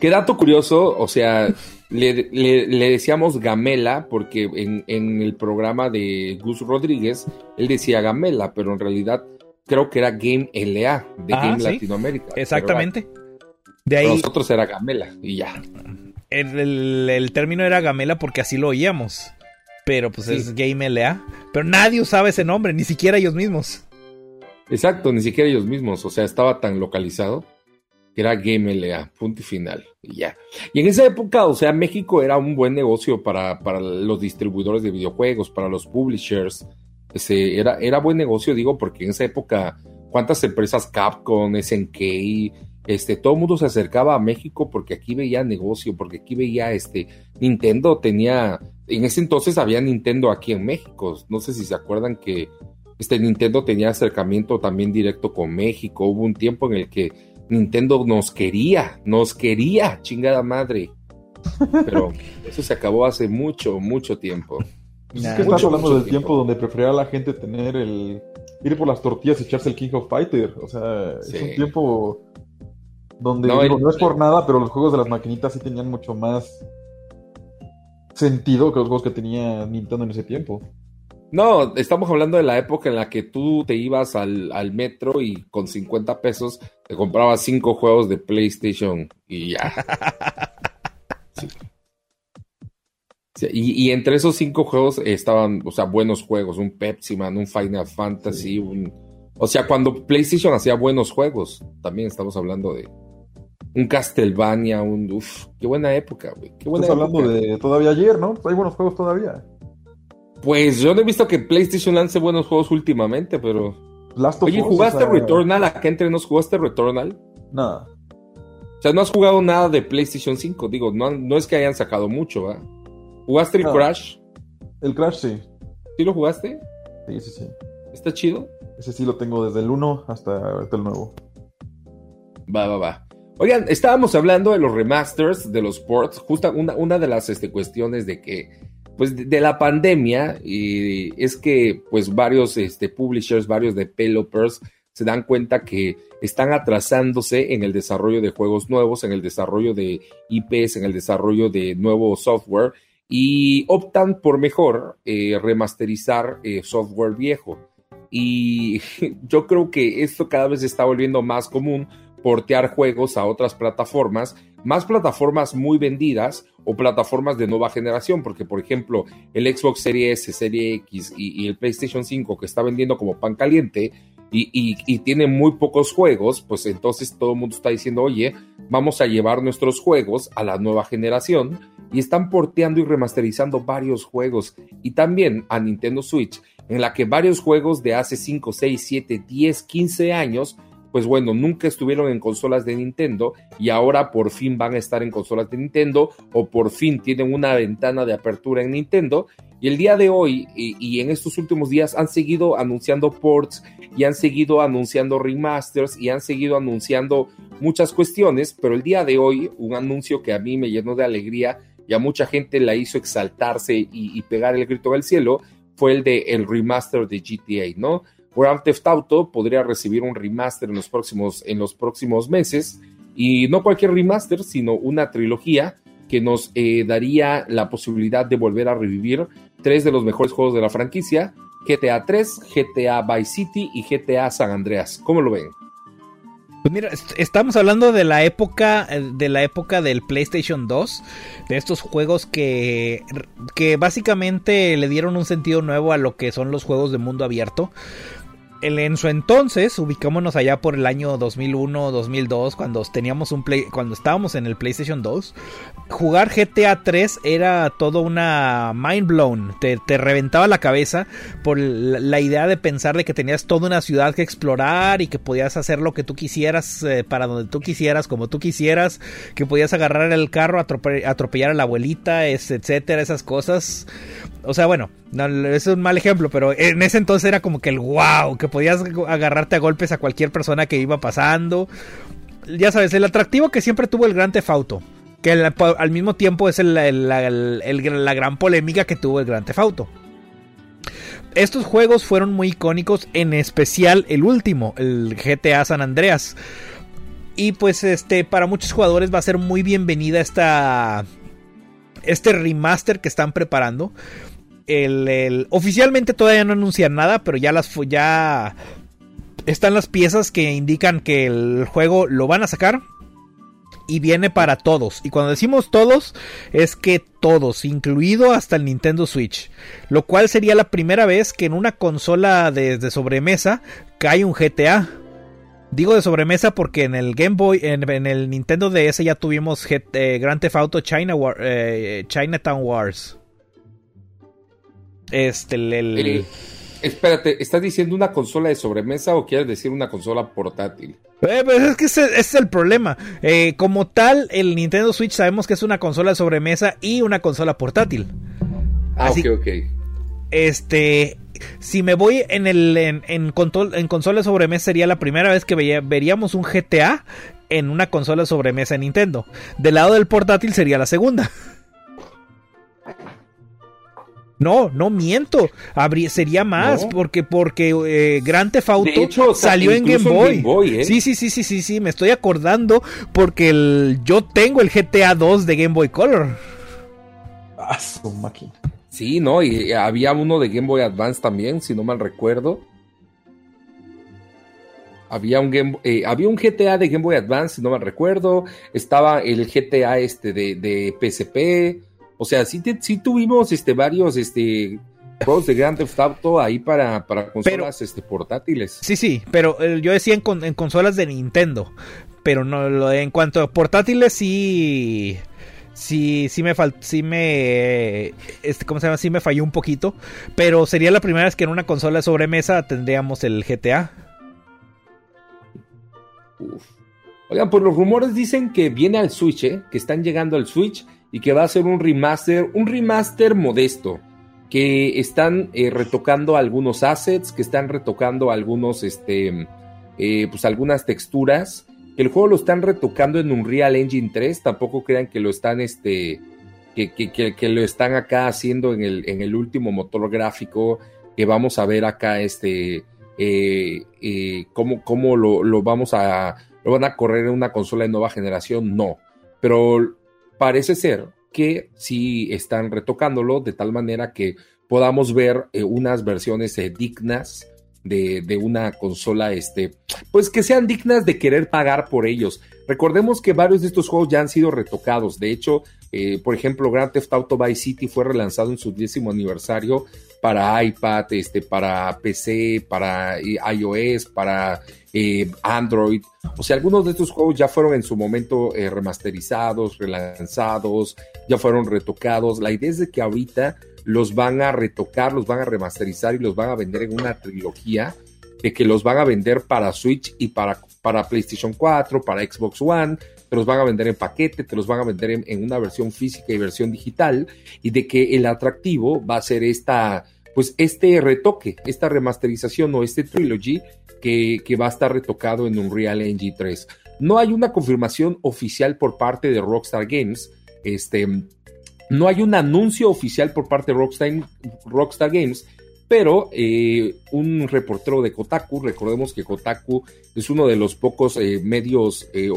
Qué dato curioso, o sea, le, le- le decíamos Gamela porque en, en el programa de Gus Rodríguez él decía Gamela, pero en realidad creo que era Game LA de Ah, Game sí. Latinoamérica. Exactamente. De ahí nosotros era Gamela y ya. el, el- el término era Gamela porque así lo oíamos. Pero pues Sí. es Game LA. Pero nadie usaba ese nombre, ni siquiera ellos mismos. Exacto, ni siquiera ellos mismos, o sea, estaba tan localizado que era Game LA, punto y final, y ya. Y en esa época, o sea, México era un buen negocio para, para los distribuidores de videojuegos, para los publishers, ese, era, era buen negocio, digo, porque en esa época, ¿cuántas empresas Capcom, SNK, este, todo el mundo se acercaba a México porque aquí veía negocio, porque aquí veía, este, Nintendo tenía, en ese entonces había Nintendo aquí en México, no sé si se acuerdan que este Nintendo tenía acercamiento también directo con México. Hubo un tiempo en el que Nintendo nos quería, nos quería, chingada madre. Pero [laughs] eso se acabó hace mucho, mucho tiempo. Pues Nah. es que estás Mucho, hablando mucho del tiempo. tiempo donde prefería la gente tener el. ir por las tortillas y echarse el King of Fighter. O sea, Sí. es un tiempo donde No, digo, el- no es por nada, pero los juegos de las maquinitas sí tenían mucho más sentido que los juegos que tenía Nintendo en ese tiempo. No, estamos hablando de la época en la que tú te ibas al, al metro y con 50 pesos te comprabas cinco juegos de PlayStation y ya. [laughs] Sí. Sí, Y, y entre esos cinco juegos estaban, o sea, buenos juegos, un Pepsi Man, un Final Fantasy, un... O sea, cuando PlayStation hacía buenos juegos, también estamos hablando de un Castlevania, un... Uf, qué buena época, güey. Qué buena Estás hablando de todavía ayer, ¿no? Hay buenos juegos todavía. Pues yo no he visto que PlayStation lance buenos juegos últimamente, pero... Last of Oye, ¿jugaste o sea, Returnal? Acá entre nos jugaste Returnal. Nada. O sea, no has jugado nada de PlayStation 5. Digo, no, no es que hayan sacado mucho, ¿ah? ¿Jugaste el. Crash? El Crash sí. ¿Sí lo jugaste? Sí, sí, sí. ¿Está chido? Ese sí lo tengo desde el 1 hasta, hasta el nuevo. Va, va, va. Oigan, estábamos hablando de los remasters, de los ports. Justa una, una de las este, cuestiones de que, pues, de, la pandemia, y es que, pues, varios este, publishers, varios developers se dan cuenta que están atrasándose en el desarrollo de juegos nuevos, en el desarrollo de IPs, en el desarrollo de nuevo software y optan por mejor eh, remasterizar eh, software viejo. Y [laughs] yo creo que esto cada vez está volviendo más común, portear juegos a otras plataformas, más plataformas muy vendidas o plataformas de nueva generación, porque por ejemplo el Xbox Series S, Serie X y, el PlayStation 5 que está vendiendo como pan caliente y, y- y tiene muy pocos juegos, pues entonces todo el mundo está diciendo, oye, vamos a llevar nuestros juegos a la nueva generación y están porteando y remasterizando varios juegos. Y también a Nintendo Switch, en la que varios juegos de hace 5, 6, 7, 10, 15 años, pues bueno, nunca estuvieron en consolas de Nintendo y ahora por fin van a estar en consolas de Nintendo o por fin tienen una ventana de apertura en Nintendo y el día de hoy y, en estos últimos días han seguido anunciando ports y han seguido anunciando remasters y han seguido anunciando muchas cuestiones, pero el día de hoy un anuncio que a mí me llenó de alegría y a mucha gente la hizo exaltarse y, y pegar el grito al cielo fue el de el remaster de GTA, ¿no? Grand Theft Auto podría recibir un remaster en los próximos, en los próximos meses y no cualquier remaster, sino una trilogía que nos eh, daría la posibilidad de volver a revivir tres de los mejores juegos de la franquicia, GTA 3, GTA Vice City y GTA San Andreas. ¿Cómo lo ven? Pues mira, est- estamos hablando de la época eh, de la época del PlayStation 2, de estos juegos que que básicamente le dieron un sentido nuevo a lo que son los juegos de mundo abierto. En su entonces, ubicámonos allá por el año 2001, 2002, cuando teníamos un play, cuando estábamos en el PlayStation 2, jugar GTA 3 era todo una mind blown, te, reventaba la cabeza por la, idea de pensar de que tenías toda una ciudad que explorar y que podías hacer lo que tú quisieras eh, para donde tú quisieras, como tú quisieras, que podías agarrar el carro, atrope- atropellar a la abuelita, etcétera, esas cosas. O sea, bueno, no, es un mal ejemplo, pero en ese entonces era como que el wow, que podías agarrarte a golpes a cualquier persona que iba pasando. Ya sabes, el atractivo que siempre tuvo el Gran Auto. Que al, mismo tiempo es la- gran polémica que tuvo el Gran Auto. Estos juegos fueron muy icónicos, en especial el último, el GTA San Andreas. Y pues este, para muchos jugadores va a ser muy bienvenida esta, este remaster que están preparando. El, oficialmente todavía no anuncian nada, pero ya las ya están las piezas que indican que el juego lo van a sacar y viene para todos. Y cuando decimos todos, es que todos, incluido hasta el Nintendo Switch. Lo cual sería la primera vez que en una consola de, sobremesa cae un GTA. Digo de sobremesa porque en el Game Boy, en, el Nintendo DS ya tuvimos eh, Grand Theft Auto China eh, Chinatown Wars. Este, el, Espérate, ¿estás diciendo una consola de sobremesa o quieres decir una consola portátil? Eh, pues es que ese, es el problema. Eh, como tal, el Nintendo Switch sabemos que es una consola de sobremesa y una consola portátil. Ah, ok, ok. Este, si me voy en el en, en, consola de sobremesa sería la primera vez que veríamos un GTA en una consola de sobremesa de Nintendo. Del lado del portátil sería la segunda. No, no miento. sería más, porque porque eh, Grand Theft Auto salió en Game Boy. ¿eh? Sí, sí, sí, sí, sí, sí, me estoy acordando porque yo tengo el GTA 2 de Game Boy Color. Ah, su máquina. Sí, no, y había uno de Game Boy Advance también, si no mal recuerdo. Había un, Game, eh, había un GTA de Game Boy Advance, si no mal recuerdo. Estaba el GTA este de, de PSP. O sea, sí, tuvimos este, varios este, juegos de Grand Theft Auto ahí para, para consolas este, portátiles. Sí, sí, pero eh, yo decía en, consolas de Nintendo. Pero no, en cuanto a portátiles, sí. Sí, sí me sí me, este, ¿cómo se llama? Sí me falló un poquito, pero sería la primera vez que en una consola de sobremesa tendríamos el GTA. Oigan, pues los rumores dicen que viene al Switch, ¿eh? que están llegando al Switch y que va a ser un remaster, un remaster modesto, que están eh, retocando algunos assets, que están retocando algunos, este, eh, pues algunas texturas, que el juego lo están retocando en un Real Engine 3, tampoco crean que lo están, este, que, que, lo están acá haciendo en el, en el último motor gráfico, que vamos a ver acá, este, eh, cómo, cómo lo, lo vamos a, lo van a correr en una consola de nueva generación, no. Pero parece ser que sí están retocándolo de tal manera que podamos ver eh, unas versiones eh, dignas de, una consola, este, pues que sean dignas de querer pagar por ellos. Recordemos que varios de estos juegos ya han sido retocados. De hecho, eh, por ejemplo, Grand Theft Auto Vice City fue relanzado en su décimo aniversario para iPad, este, para PC, para iOS, para eh, Android. O sea, algunos de estos juegos ya fueron en su momento eh, remasterizados, relanzados, ya fueron retocados. La idea es de que ahorita los van a retocar, los van a remasterizar y los van a vender en una trilogía de que los van a vender para Switch y para, para PlayStation 4, para Xbox One, te los van a vender en paquete, te los van a vender en, en, una versión física y versión digital, y de que el atractivo va a ser esta, pues este retoque, esta remasterización o este trilogy que, va a estar retocado en Unreal Engine 3. No hay una confirmación oficial por parte de Rockstar Games. Este, no hay un anuncio oficial por parte de Rockstar, Games, pero eh, un reportero de Kotaku, recordemos que Kotaku es uno de los pocos eh, medios, eh,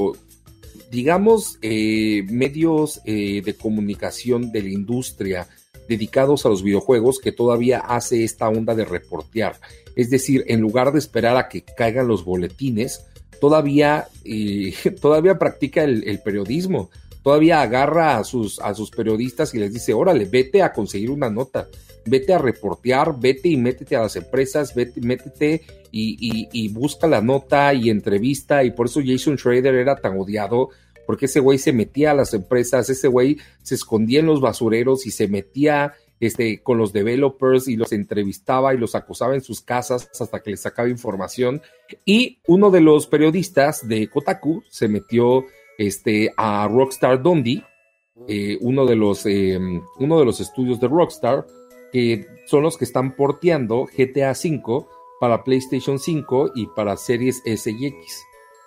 digamos, medios de comunicación de la industria dedicados a los videojuegos que todavía hace esta onda de reportear. Es decir, en lugar de esperar a que caigan los boletines, todavía, eh, [laughs] todavía practica el, periodismo, todavía agarra a sus, a sus periodistas y les dice, órale, vete a conseguir una nota, vete a reportear, vete y métete a las empresas, vete, métete y, y, busca la nota y entrevista, y por eso Jason Schrader era tan odiado, porque ese güey se metía a las empresas, ese güey se escondía en los basureros y se metía este, con los developers y los entrevistaba y los acosaba en sus casas hasta que les sacaba información. Y uno de los periodistas de Kotaku se metió este, a Rockstar Dundee, eh, uno, de los, eh, uno de los estudios de Rockstar, que son los que están porteando GTA V para PlayStation 5 y para series S y X.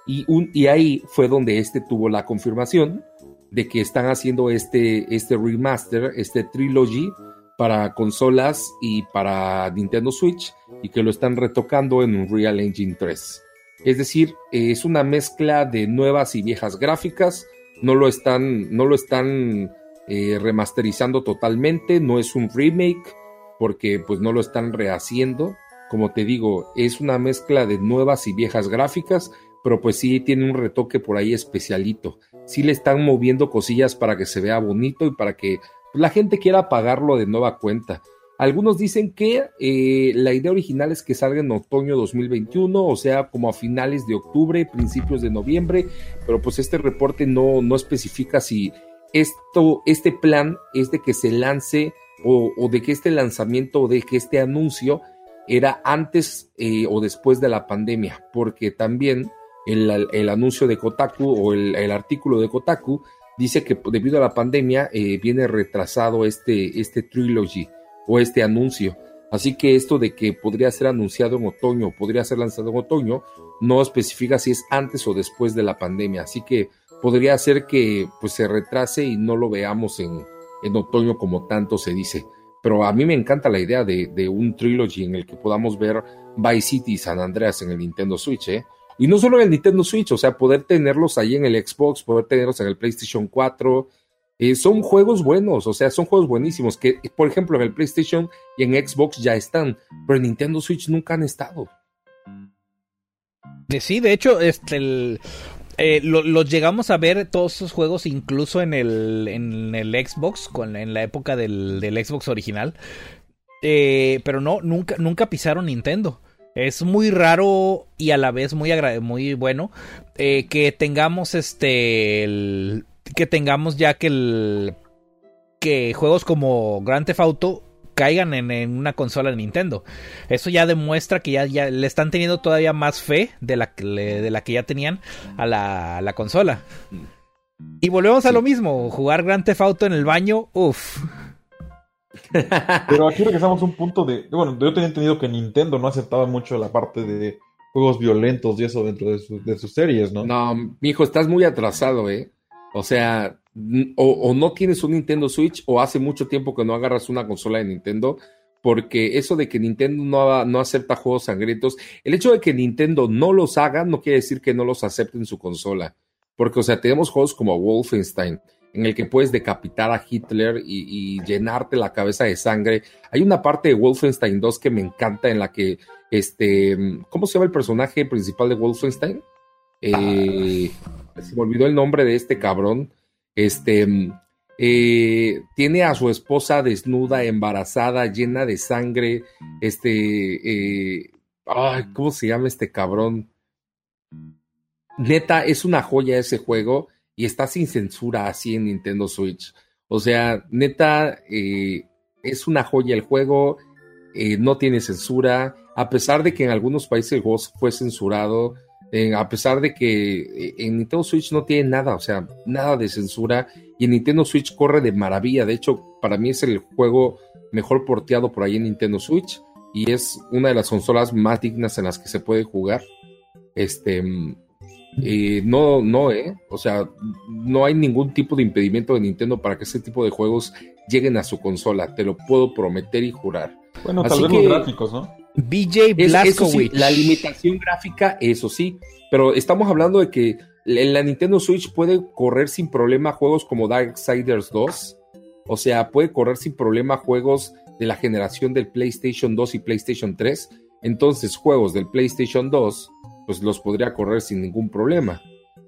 Y, un, ahí fue donde este tuvo la confirmación de que están haciendo este, este remaster, este trilogy para consolas y para Nintendo Switch y que lo están retocando en Unreal Engine 3. Es decir, es una mezcla de nuevas y viejas gráficas, no lo están, no lo están eh, remasterizando totalmente, no es un remake porque pues no lo están rehaciendo. Como te digo, es una mezcla de nuevas y viejas gráficas, pero pues sí tiene un retoque por ahí especialito. Sí le están moviendo cosillas para que se vea bonito y para que la gente quiera pagarlo de nueva cuenta. Algunos dicen que eh, la idea original es que salga en otoño 2021, o sea, como a finales de octubre, principios de noviembre, pero pues este reporte no, no especifica si esto, este plan es de que se lance o, de que este lanzamiento o de que este anuncio era antes eh, o después de la pandemia, porque también el, anuncio de Kotaku o el, artículo de Kotaku dice que debido a la pandemia eh, viene retrasado este, este trilogy o este anuncio. Así que esto de que podría ser anunciado en otoño, podría ser lanzado en otoño, no especifica si es antes o después de la pandemia. Así que podría ser que pues se retrase y no lo veamos en, en otoño como tanto se dice. Pero a mí me encanta la idea de, de, un trilogy en el que podamos ver Vice City y San Andreas en el Nintendo Switch, ¿eh? Y no solo en el Nintendo Switch, o sea, poder tenerlos ahí en el Xbox, poder tenerlos en el PlayStation 4, eh, son juegos buenos, o sea, son juegos buenísimos que, por ejemplo, en el PlayStation y en Xbox ya están, pero en Nintendo Switch nunca han estado. Sí, de hecho, este, eh, los llegamos a ver todos esos juegos incluso en el, en el Xbox, en la época del, Xbox original. Eh, pero no, nunca, nunca pisaron Nintendo. Es muy raro y a la vez muy, muy bueno que tengamos este el, que tengamos ya que el que juegos como Grand Theft Auto caigan en, una consola de Nintendo. Eso ya demuestra que ya, ya, le están teniendo todavía más fe de la, de la que ya tenían a la, consola. Y volvemos a lo mismo, jugar Grand Theft Auto en el baño, uff. Pero aquí regresamos a un punto de, bueno, yo tenía entendido que Nintendo no aceptaba mucho la parte de juegos violentos y eso dentro de, sus series, ¿no? No, mijo, estás muy atrasado, ¿eh? O sea, o, no tienes un Nintendo Switch o hace mucho tiempo que no agarras una consola de Nintendo, porque eso de que Nintendo no, no acepta juegos sangrientos, el hecho de que Nintendo no los haga no quiere decir que no los acepte en su consola. Porque, o sea, tenemos juegos como Wolfenstein, en el que puedes decapitar a Hitler y, llenarte la cabeza de sangre. Hay una parte de Wolfenstein 2 que me encanta en la que, este, ¿cómo se llama el personaje principal de Wolfenstein? Eh, se me olvidó el nombre de este cabrón. Este eh, tiene a su esposa desnuda, embarazada, llena de sangre. Este, eh, ¿cómo se llama este cabrón? Neta, es una joya ese juego y está sin censura así en Nintendo Switch. O sea, neta, es una joya el juego, no tiene censura, a pesar de que en algunos países el juego fue censurado a pesar de que eh, en Nintendo Switch no tiene nada, o sea, nada de censura, y en Nintendo Switch corre de maravilla. De hecho, para mí es el juego mejor porteado por ahí en Nintendo Switch, y es una de las consolas más dignas en las que se puede jugar. Este. Eh, no, no, eh. O sea, no hay ningún tipo de impedimento de Nintendo para que ese tipo de juegos lleguen a su consola. Te lo puedo prometer y jurar. Bueno, tal vez los gráficos, ¿no? BJ Blazkowicz. la limitación gráfica, eso sí, pero estamos hablando de que en la Nintendo Switch puede correr sin problema juegos como Darksiders 2, o sea, puede correr sin problema juegos de la generación del PlayStation 2 y PlayStation 3, entonces juegos del PlayStation 2 pues los podría correr sin ningún problema.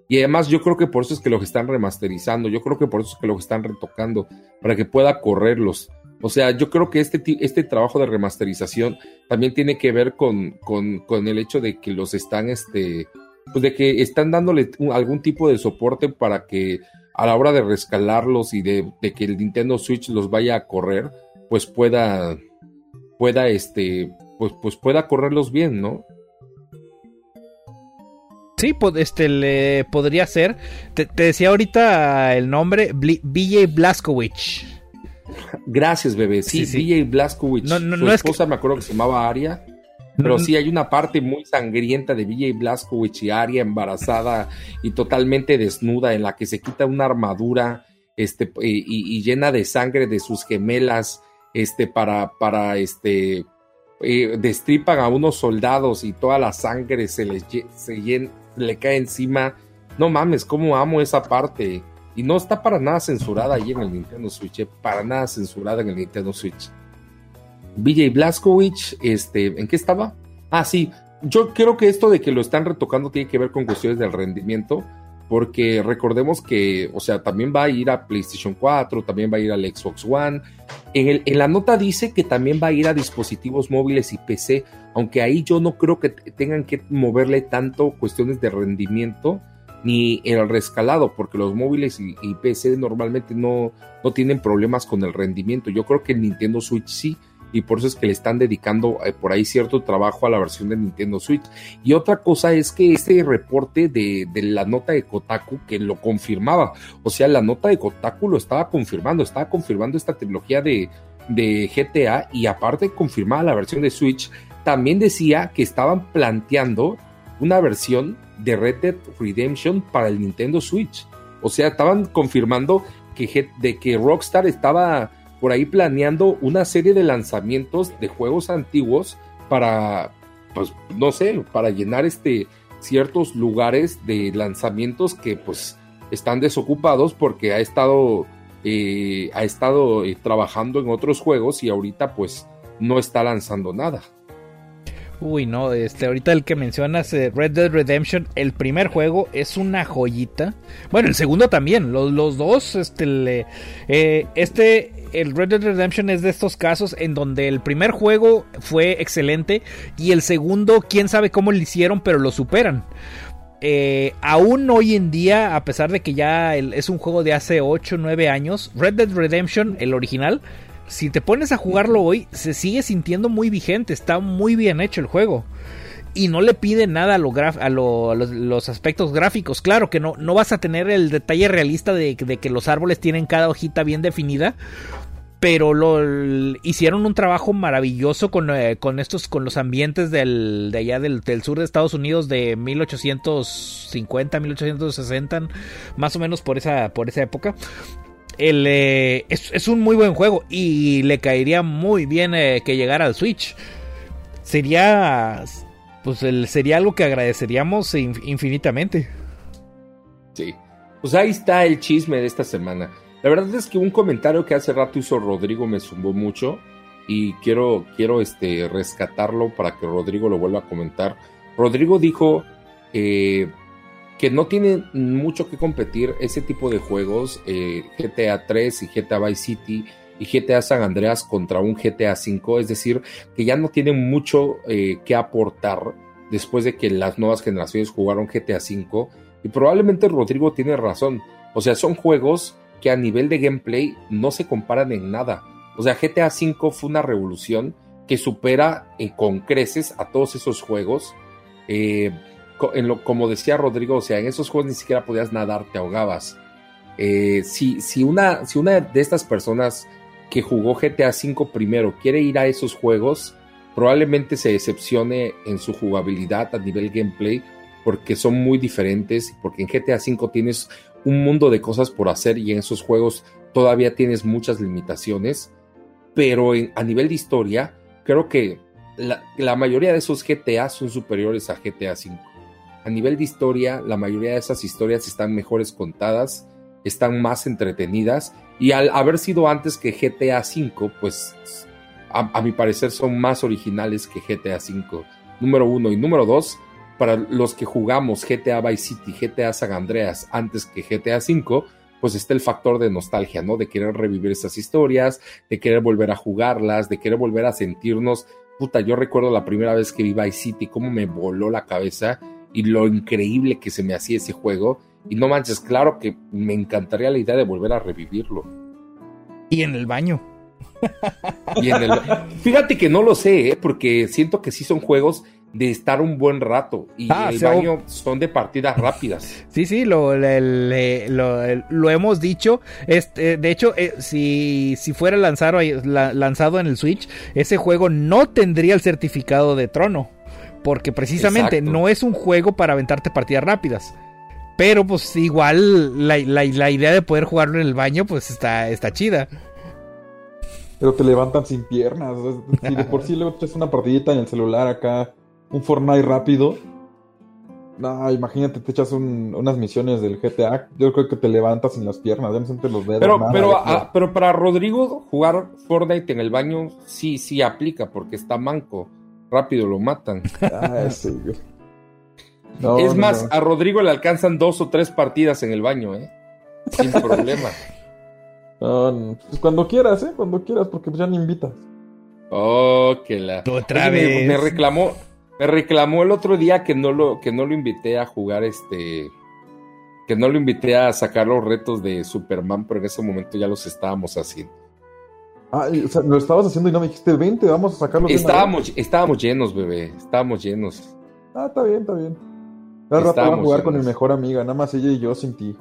Y además yo creo que por eso es que los están remasterizando, yo creo que por eso es que los están retocando, para que pueda correrlos. O sea, yo creo que este, este trabajo de remasterización también tiene que ver con, con, el hecho de que los están, este, pues de que están dándole algún tipo de soporte para que a la hora de rescalarlos y de, que el Nintendo Switch los vaya a correr, pues pueda, pueda, este, pues, pues pueda correrlos bien, ¿no? Sí, este le podría ser. Te, decía ahorita el nombre, BJ Blazkowicz. Gracias, bebé. Sí, sí. No, no, su esposa me acuerdo que se llamaba Aria. Pero sí hay una parte muy sangrienta de BJ Blazkowicz y Aria embarazada y totalmente desnuda en la que se quita una armadura este, y, llena de sangre de sus gemelas este, para, para este, eh, destripan a unos soldados y toda la sangre se les se le cae encima. No mames, cómo amo esa parte. Y no está para nada censurada ahí en el Nintendo Switch, eh, para nada censurada en el Nintendo Switch. BJ Blazkowicz, este, ¿en qué estaba? Ah, sí, yo creo que esto de que lo están retocando tiene que ver con cuestiones del rendimiento, porque recordemos que, o sea, también va a ir a PlayStation 4, también va a ir al Xbox One. En, el, en la nota dice que también va a ir a dispositivos móviles y PC, aunque ahí yo no creo que tengan que moverle tanto cuestiones de rendimiento ni el rescalado, porque los móviles y, y PC normalmente no, no tienen problemas con el rendimiento. Yo creo que el Nintendo Switch sí y por eso es que le están dedicando eh, por ahí cierto trabajo a la versión de Nintendo Switch. Y otra cosa es que este reporte de, la nota de Kotaku que lo confirmaba, o sea, la nota de Kotaku lo estaba confirmando, estaba confirmando esta trilogía de, de GTA y aparte confirmaba la versión de Switch, también decía que estaban planteando una versión de Red Dead Redemption para el Nintendo Switch. O sea, estaban confirmando que, de que Rockstar estaba por ahí planeando una serie de lanzamientos de juegos antiguos para, pues, no sé, para llenar este ciertos lugares de lanzamientos que pues están desocupados porque ha estado eh, ha estado eh, trabajando en otros juegos y ahorita pues no está lanzando nada. Uy, no, este, ahorita el que mencionas, eh, Red Dead Redemption, el primer juego es una joyita. Bueno, el segundo también, los, los dos, este, eh, este, el Red Dead Redemption es de estos casos en donde el primer juego fue excelente y el segundo, quién sabe cómo lo hicieron, pero lo superan. Eh, aún hoy en día, a pesar de que ya es un juego de hace 8 o 9 años, Red Dead Redemption, el original, si te pones a jugarlo hoy, se sigue sintiendo muy vigente, está muy bien hecho el juego. Y no le pide nada a, lo a, los, aspectos gráficos. Claro que no, no vas a tener el detalle realista de, que los árboles tienen cada hojita bien definida. Pero lo, hicieron un trabajo maravilloso con, eh, con estos, con los ambientes del, de allá del, del, sur de Estados Unidos de 1850, 1860, más o menos por esa, por esa época. Eh, es, un muy buen juego y le caería muy bien eh, que llegara al Switch. Sería, pues sería algo que agradeceríamos infinitamente. Sí, pues ahí está el chisme de esta semana. La verdad es que un comentario que hace rato hizo Rodrigo me zumbó mucho y quiero, quiero este, rescatarlo para que Rodrigo lo vuelva a comentar. Rodrigo dijo eh, que no tiene mucho que competir ese tipo de juegos, eh, GTA 3 y GTA Vice City y GTA San Andreas contra un GTA 5, es decir, que ya no tienen mucho eh, que aportar después de que las nuevas generaciones jugaron GTA 5 y probablemente Rodrigo tiene razón, o sea, son juegos que a nivel de gameplay no se comparan en nada, o sea, GTA 5 fue una revolución que supera eh, con creces a todos esos juegos. Eh, como decía Rodrigo, o sea, en esos juegos ni siquiera podías nadar, te ahogabas. Eh, si, si, una, si una de estas personas que jugó GTA V primero quiere ir a esos juegos, probablemente se decepcione en su jugabilidad a nivel gameplay, porque son muy diferentes, porque en GTA V tienes un mundo de cosas por hacer y en esos juegos todavía tienes muchas limitaciones, pero a nivel de historia, creo que la, la mayoría de esos GTA son superiores a GTA V a nivel de historia, la mayoría de esas historias están mejores contadas, están más entretenidas y al haber sido antes que GTA V, pues a, mi parecer son más originales que GTA V. Número uno y número dos, para los que jugamos GTA Vice City, GTA San Andreas antes que GTA V, pues está el factor de nostalgia, ¿no? De querer revivir esas historias, de querer volver a jugarlas, de querer volver a sentirnos. Puta, yo recuerdo la primera vez que vi Vice City, cómo me voló la cabeza y lo increíble que se me hacía ese juego. Y no manches, claro que me encantaría la idea de volver a revivirlo. Y en el baño. Y en el... Fíjate que no lo sé, ¿eh? porque siento que sí son juegos de estar un buen rato y ah, el baño son de partidas rápidas. [laughs] Sí, sí, lo, lo, hemos dicho. Este, de hecho, eh, si, si fuera lanzado, lanzado en el Switch, ese juego no tendría el certificado de trono. Porque precisamente no es un juego para aventarte partidas rápidas. Pero pues igual la, idea de poder jugarlo en el baño pues está, está chida. Pero te levantan sin piernas. [laughs] Si de por sí le echas una partidita en el celular acá, un Fortnite rápido. No, imagínate, te echas un- unas misiones del GTA. Yo creo que te levantas sin las piernas, ya no sientes los dedos. Pero, nada, pero, pero para Rodrigo, jugar Fortnite en el baño sí, sí aplica, porque está manco. Rápido lo matan. Ay, sí, [laughs] güey. No, es no, más, no. a Rodrigo le alcanzan dos o tres partidas en el baño, ¿eh? Sin problema. [laughs] No, no, pues cuando quieras, ¿eh? Cuando quieras, porque pues ya ni invitas. Oh, que la. Otra Oye, me- vez. Me, reclamó, me reclamó el otro día que no lo, que no lo invité a jugar este. Que no lo invité a sacar los retos de Superman, pero en ese momento ya los estábamos haciendo. Ah, o sea, lo estabas haciendo y no me dijiste, vente, vamos a sacarlo. de una vez". Estábamos, estábamos llenos, bebé. Estábamos llenos. Ah, está bien, está bien. Al rato a jugar con mi mejor amiga, nada más ella y yo sin ti.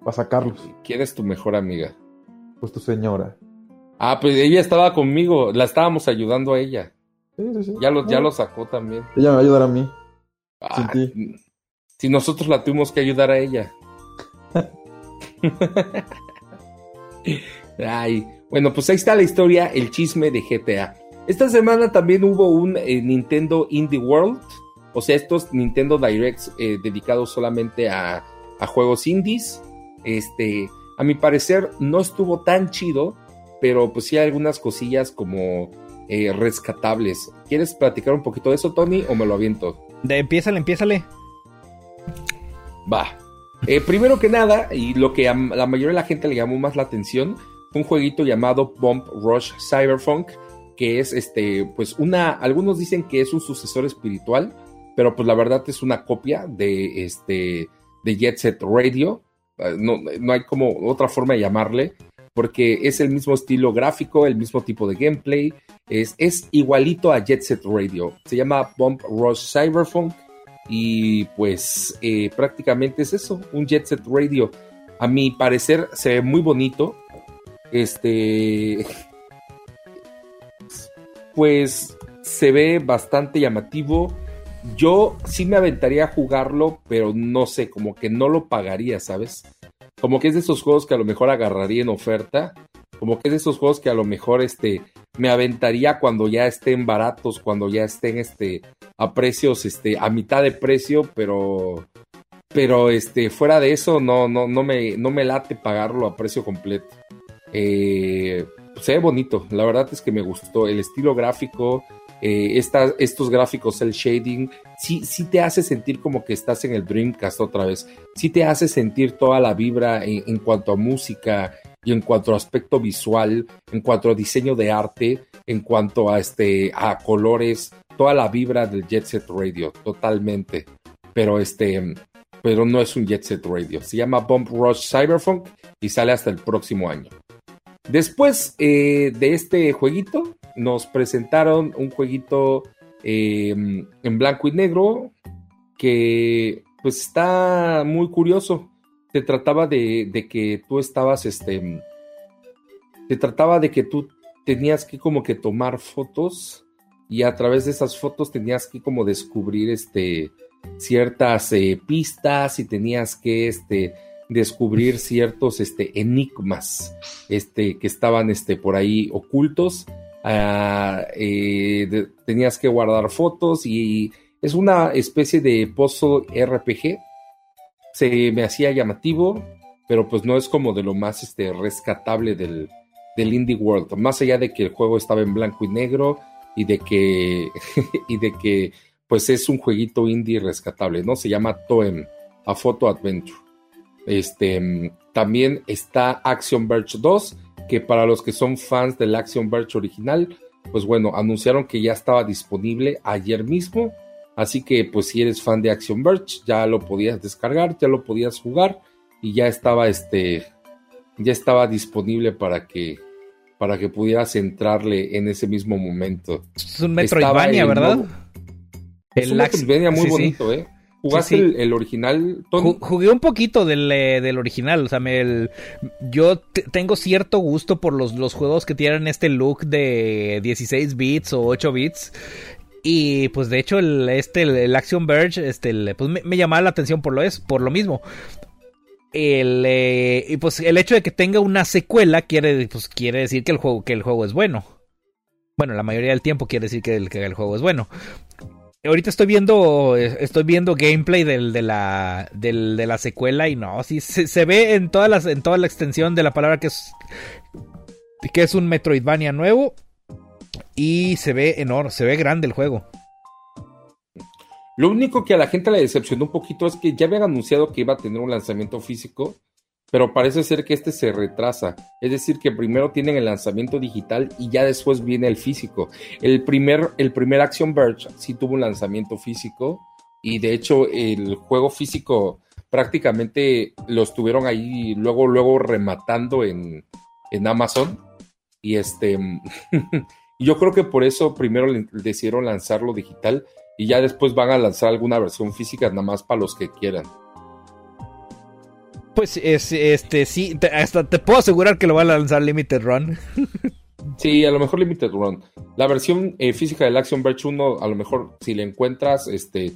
Para sacarlos. ¿Quién es tu mejor amiga? Pues tu señora. Ah, pues ella estaba conmigo, la estábamos ayudando a ella. Sí, sí, sí. Ya lo, ya Ah, lo sacó también. Ella me va a ayudar a mí. Ah, ti. Si nosotros la tuvimos que ayudar a ella. [laughs] [laughs] Ay, bueno, pues ahí está la historia, el chisme de GTA. Esta semana también hubo un eh, Nintendo Indie World, o sea, estos Nintendo Directs eh, dedicados solamente a, a juegos indies. Este, a mi parecer no estuvo tan chido, pero pues sí hay algunas cosillas como eh, rescatables. ¿Quieres platicar un poquito de eso, Tony, o me lo aviento? De, empiézale, empiézale. Va. Eh, primero que nada, y lo que a la mayoría de la gente le llamó más la atención, un jueguito llamado Bump Rush Cyberpunk, que es este, pues una, algunos dicen que es un sucesor espiritual, pero pues la verdad es una copia de este, de Jet Set Radio. Eh, No, no hay como otra forma de llamarle, porque es el mismo estilo gráfico, el mismo tipo de gameplay, es, es igualito a Jet Set Radio. Se llama Bump Rush Cyberpunk. Y pues eh, prácticamente es eso, un Jet Set Radio. A mi parecer se ve muy bonito. Este. Pues se ve bastante llamativo. Yo sí me aventaría a jugarlo, pero no sé, como que no lo pagaría, ¿sabes? Como que es de esos juegos que a lo mejor agarraría en oferta. Como que es de esos juegos que a lo mejor este, me aventaría cuando ya estén baratos, cuando ya estén este, a precios, este, a mitad de precio, pero, pero este, fuera de eso, no, no, no me, no me late pagarlo a precio completo. Eh, se ve bonito, la verdad es que me gustó el estilo gráfico, eh, estos gráficos, el shading, sí, sí te hace sentir como que estás en el Dreamcast otra vez, sí te hace sentir toda la vibra en, en cuanto a música y en cuanto a aspecto visual, en cuanto a diseño de arte, en cuanto a este, a colores, toda la vibra del Jet Set Radio, totalmente. Pero este, pero no es un Jet Set Radio. Se llama Bump Rush Cyberpunk y sale hasta el próximo año. Después eh, de este jueguito, nos presentaron un jueguito eh, en blanco y negro que pues está muy curioso. Se trataba de, que tú estabas, este, se trataba de que tú tenías que como que tomar fotos y a través de esas fotos tenías que como descubrir este ciertas eh, pistas y tenías que este descubrir ciertos este enigmas este que estaban este por ahí ocultos Ah, eh, de- tenías que guardar fotos y es una especie de puzzle RPG se me hacía llamativo pero pues no es como de lo más este rescatable del, del indie world más allá de que el juego estaba en blanco y negro y de que [laughs] y de que pues es un jueguito indie rescatable, ¿no? Se llama Toem, a Photo Adventure. Este, también está Action Verge 2, que para los que son fans del Action Verge original, pues bueno, anunciaron que ya estaba disponible ayer mismo, así que pues si eres fan de Action Verge, ya lo podías descargar, ya lo podías jugar y ya estaba este ya estaba disponible para que para que pudieras entrarle en ese mismo momento. Es un Metroidvania, el ¿verdad? modo- Es un Metroidvania muy sí, sí. bonito, ¿eh? ¿Jugaste Sí, sí. El, el original, Tony? Ju- Jugué un poquito del, eh, del original, o sea, me, el- yo te- tengo cierto gusto por los, los juegos que tienen este look de 16 bits o 8 bits. Y pues de hecho el, este, el, el Action Verge este, el- pues me, me llamaba la atención por lo, es, por lo mismo. El, eh, y pues el hecho de que tenga una secuela quiere, pues, quiere decir que el, juego, que el juego es bueno. Bueno, la mayoría del tiempo quiere decir que el, que el juego es bueno. Ahorita estoy viendo estoy viendo gameplay de, la, de la secuela y no, sí se, se, ve en todas las en toda la extensión de la palabra que es que es un Metroidvania nuevo y se ve enorme, se ve grande el juego. Lo único que a la gente le decepcionó un poquito es que ya habían anunciado que iba a tener un lanzamiento físico, pero parece ser que este se retrasa. Es decir, que primero tienen el lanzamiento digital y ya después viene el físico. El primer, el primer Action Verge sí tuvo un lanzamiento físico y de hecho el juego físico prácticamente lo estuvieron ahí luego, luego rematando en, en Amazon. Y este, [laughs] yo creo que por eso primero decidieron lanzarlo digital y ya después van a lanzar alguna versión física nada más para los que quieran. Pues es, este sí, hasta te puedo asegurar que lo van a lanzar Limited Run. [laughs] sí, a lo mejor Limited Run. La versión eh, física del Action Verge 1, a lo mejor si la encuentras, este,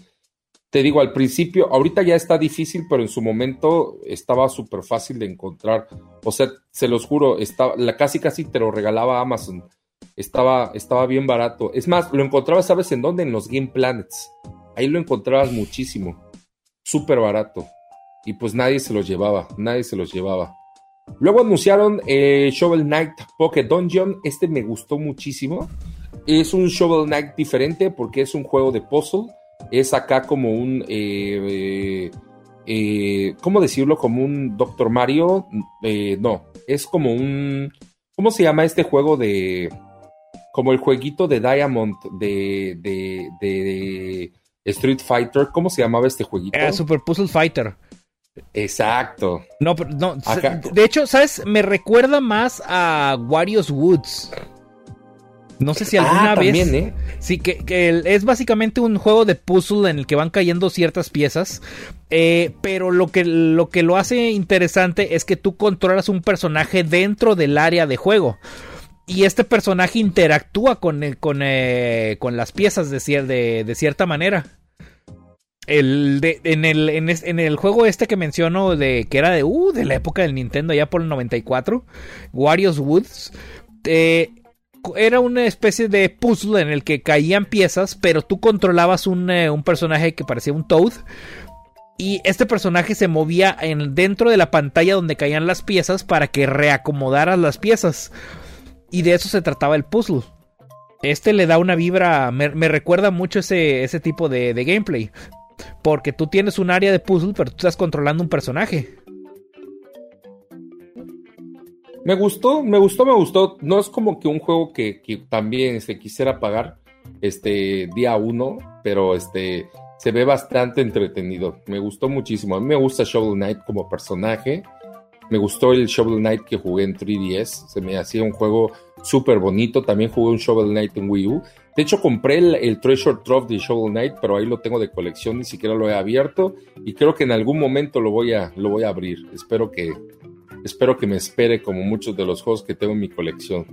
te digo, al principio, ahorita ya está difícil, pero en su momento estaba súper fácil de encontrar. O sea, se los juro, estaba, la casi casi te lo regalaba Amazon estaba, estaba bien barato. Es más, lo encontrabas, ¿sabes en dónde? En los Game Planets. Ahí lo encontrabas muchísimo. Súper barato. Y pues nadie se los llevaba, nadie se los llevaba. Luego anunciaron eh, Shovel Knight Pocket Dungeon. Este me gustó muchísimo. Es un Shovel Knight diferente porque es un juego de puzzle. Es acá como un... Eh, eh, ¿Cómo decirlo? Como un Doctor Mario. no, es como un... ¿Cómo se llama este juego de como el jueguito de Diamond de, de, Street Fighter. ¿Cómo se llamaba este jueguito? Super Puzzle Fighter. Exacto. No, no. De hecho, ¿sabes? Me recuerda más a Wario's Woods. No sé si ah, alguna vez. ¿eh? Sí, que, es básicamente un juego de puzzle en el que van cayendo ciertas piezas. Eh, pero lo que, lo que lo hace interesante es que tú controlas un personaje dentro del área de juego y este personaje interactúa con, con, eh, con las piezas de, de, cierta manera. El en, el, en, el juego este que menciono de que era de, uh, de la época del Nintendo ya por el 94, Wario's Woods, eh, era una especie de puzzle en el que caían piezas, pero tú controlabas un, eh, un personaje que parecía un Toad. Y este personaje se movía en, dentro de la pantalla donde caían las piezas para que reacomodaras las piezas. Y de eso se trataba el puzzle. Este le da una vibra, me, recuerda mucho ese, ese tipo de, gameplay. Porque tú tienes un área de puzzle, pero tú estás controlando un personaje. Me gustó, me gustó, me gustó. No es como que un juego que, también se quisiera pagar este día uno, pero este se ve bastante entretenido. Me gustó muchísimo. A mí me gusta Shovel Knight como personaje. Me gustó el Shovel Knight que jugué en 3DS. Se me hacía un juego súper bonito. También jugué un Shovel Knight en Wii U. De hecho, compré el, Treasure Trove de Shovel Knight, pero ahí lo tengo de colección, ni siquiera lo he abierto. Y creo que en algún momento lo voy a, lo voy a abrir. Espero que, espero que me espere como muchos de los juegos que tengo en mi colección.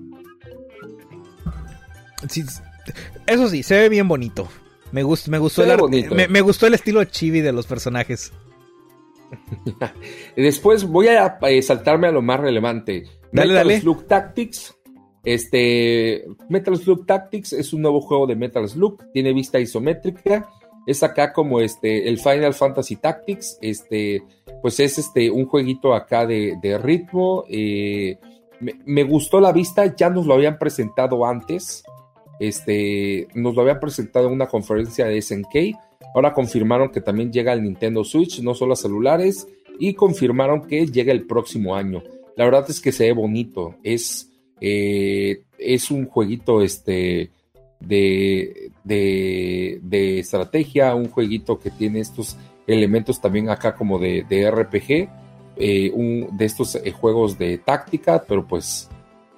eso sí, se ve bien bonito. Me, gustó, me, gustó el, me gustó el estilo chibi de los personajes. [laughs] Después voy a eh, saltarme a lo más relevante. Metal Slug Tactics. Este, Metal Slug Tactics es un nuevo juego de Metal Slug, tiene vista isométrica, es acá como este, el Final Fantasy Tactics, este, pues es este, un jueguito acá de, ritmo, eh, me, gustó la vista, ya nos lo habían presentado antes, este, nos lo habían presentado en una conferencia de SNK, Ahora confirmaron que también llega el Nintendo Switch, no solo a celulares, y confirmaron que llega el próximo año. La verdad es que se ve bonito. Es, eh, es un jueguito este, de, de, estrategia, un jueguito que tiene estos elementos también acá como de, RPG, eh, un, de estos eh, juegos de táctica, pero pues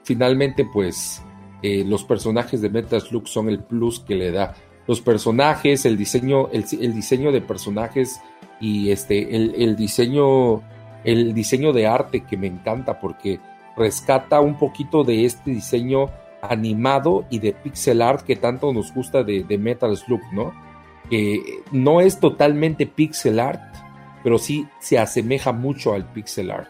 finalmente pues los personajes de Metal Slug son el plus que le da. Los personajes, el diseño, el, diseño de personajes y este, el, diseño, el diseño de arte que me encanta porque rescata un poquito de este diseño animado y de pixel art que tanto nos gusta de, Metal Slug, ¿no? Que no es totalmente pixel art, pero sí se asemeja mucho al pixel art.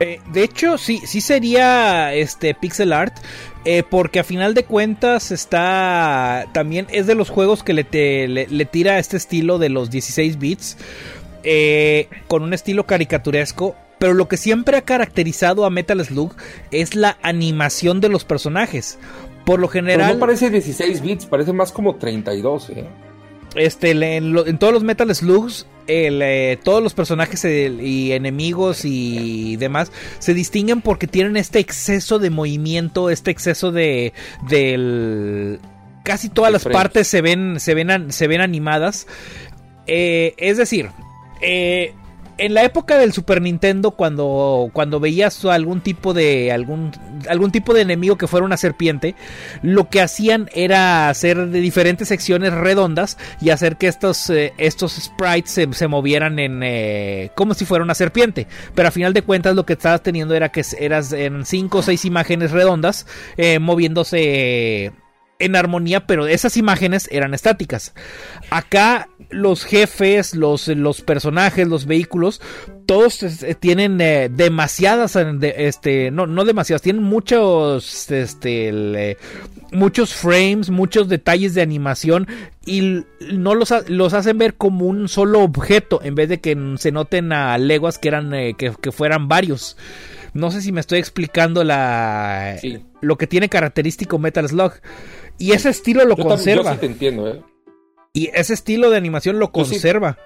Eh, de hecho, sí, sí sería este pixel art. eh, porque a final de cuentas está. También es de los juegos que le, tira este estilo de los 16 bits. eh, con un estilo caricaturesco. Pero lo que siempre ha caracterizado a Metal Slug es la animación de los personajes. Por lo Pero general. no parece 16 bits, parece más como 32, ¿eh? Este, en, lo- en todos los Metal Slugs, el, eh, todos los personajes y enemigos y demás se distinguen porque tienen este exceso de movimiento, este exceso de del casi todas las partes se ven se ven se ven animadas. Eh, es decir, eh, en la época del Super Nintendo, cuando, cuando veías algún tipo de algún, algún tipo de enemigo que fuera una serpiente, lo que hacían era hacer de diferentes secciones redondas y hacer que estos, eh, estos sprites se, se movieran en eh, como si fuera una serpiente. Pero a final de cuentas lo que estabas teniendo era que eras en cinco o seis imágenes redondas eh, moviéndose en armonía, pero esas imágenes eran estáticas. Acá los jefes, los, los personajes, los vehículos, todos eh, tienen eh, demasiadas, de- este, no, no demasiadas, tienen muchos, este, eh, muchos frames, muchos detalles de animación y no los, los hacen ver como un solo objeto en vez de que se noten a leguas que eran, eh, que, que fueran varios. No sé si me estoy explicando la, Sí. lo que tiene característico Metal Slug. Y ese estilo lo Yo, tam- yo conserva. sí te entiendo, ¿eh? Y ese estilo de animación lo Yo sí. conserva.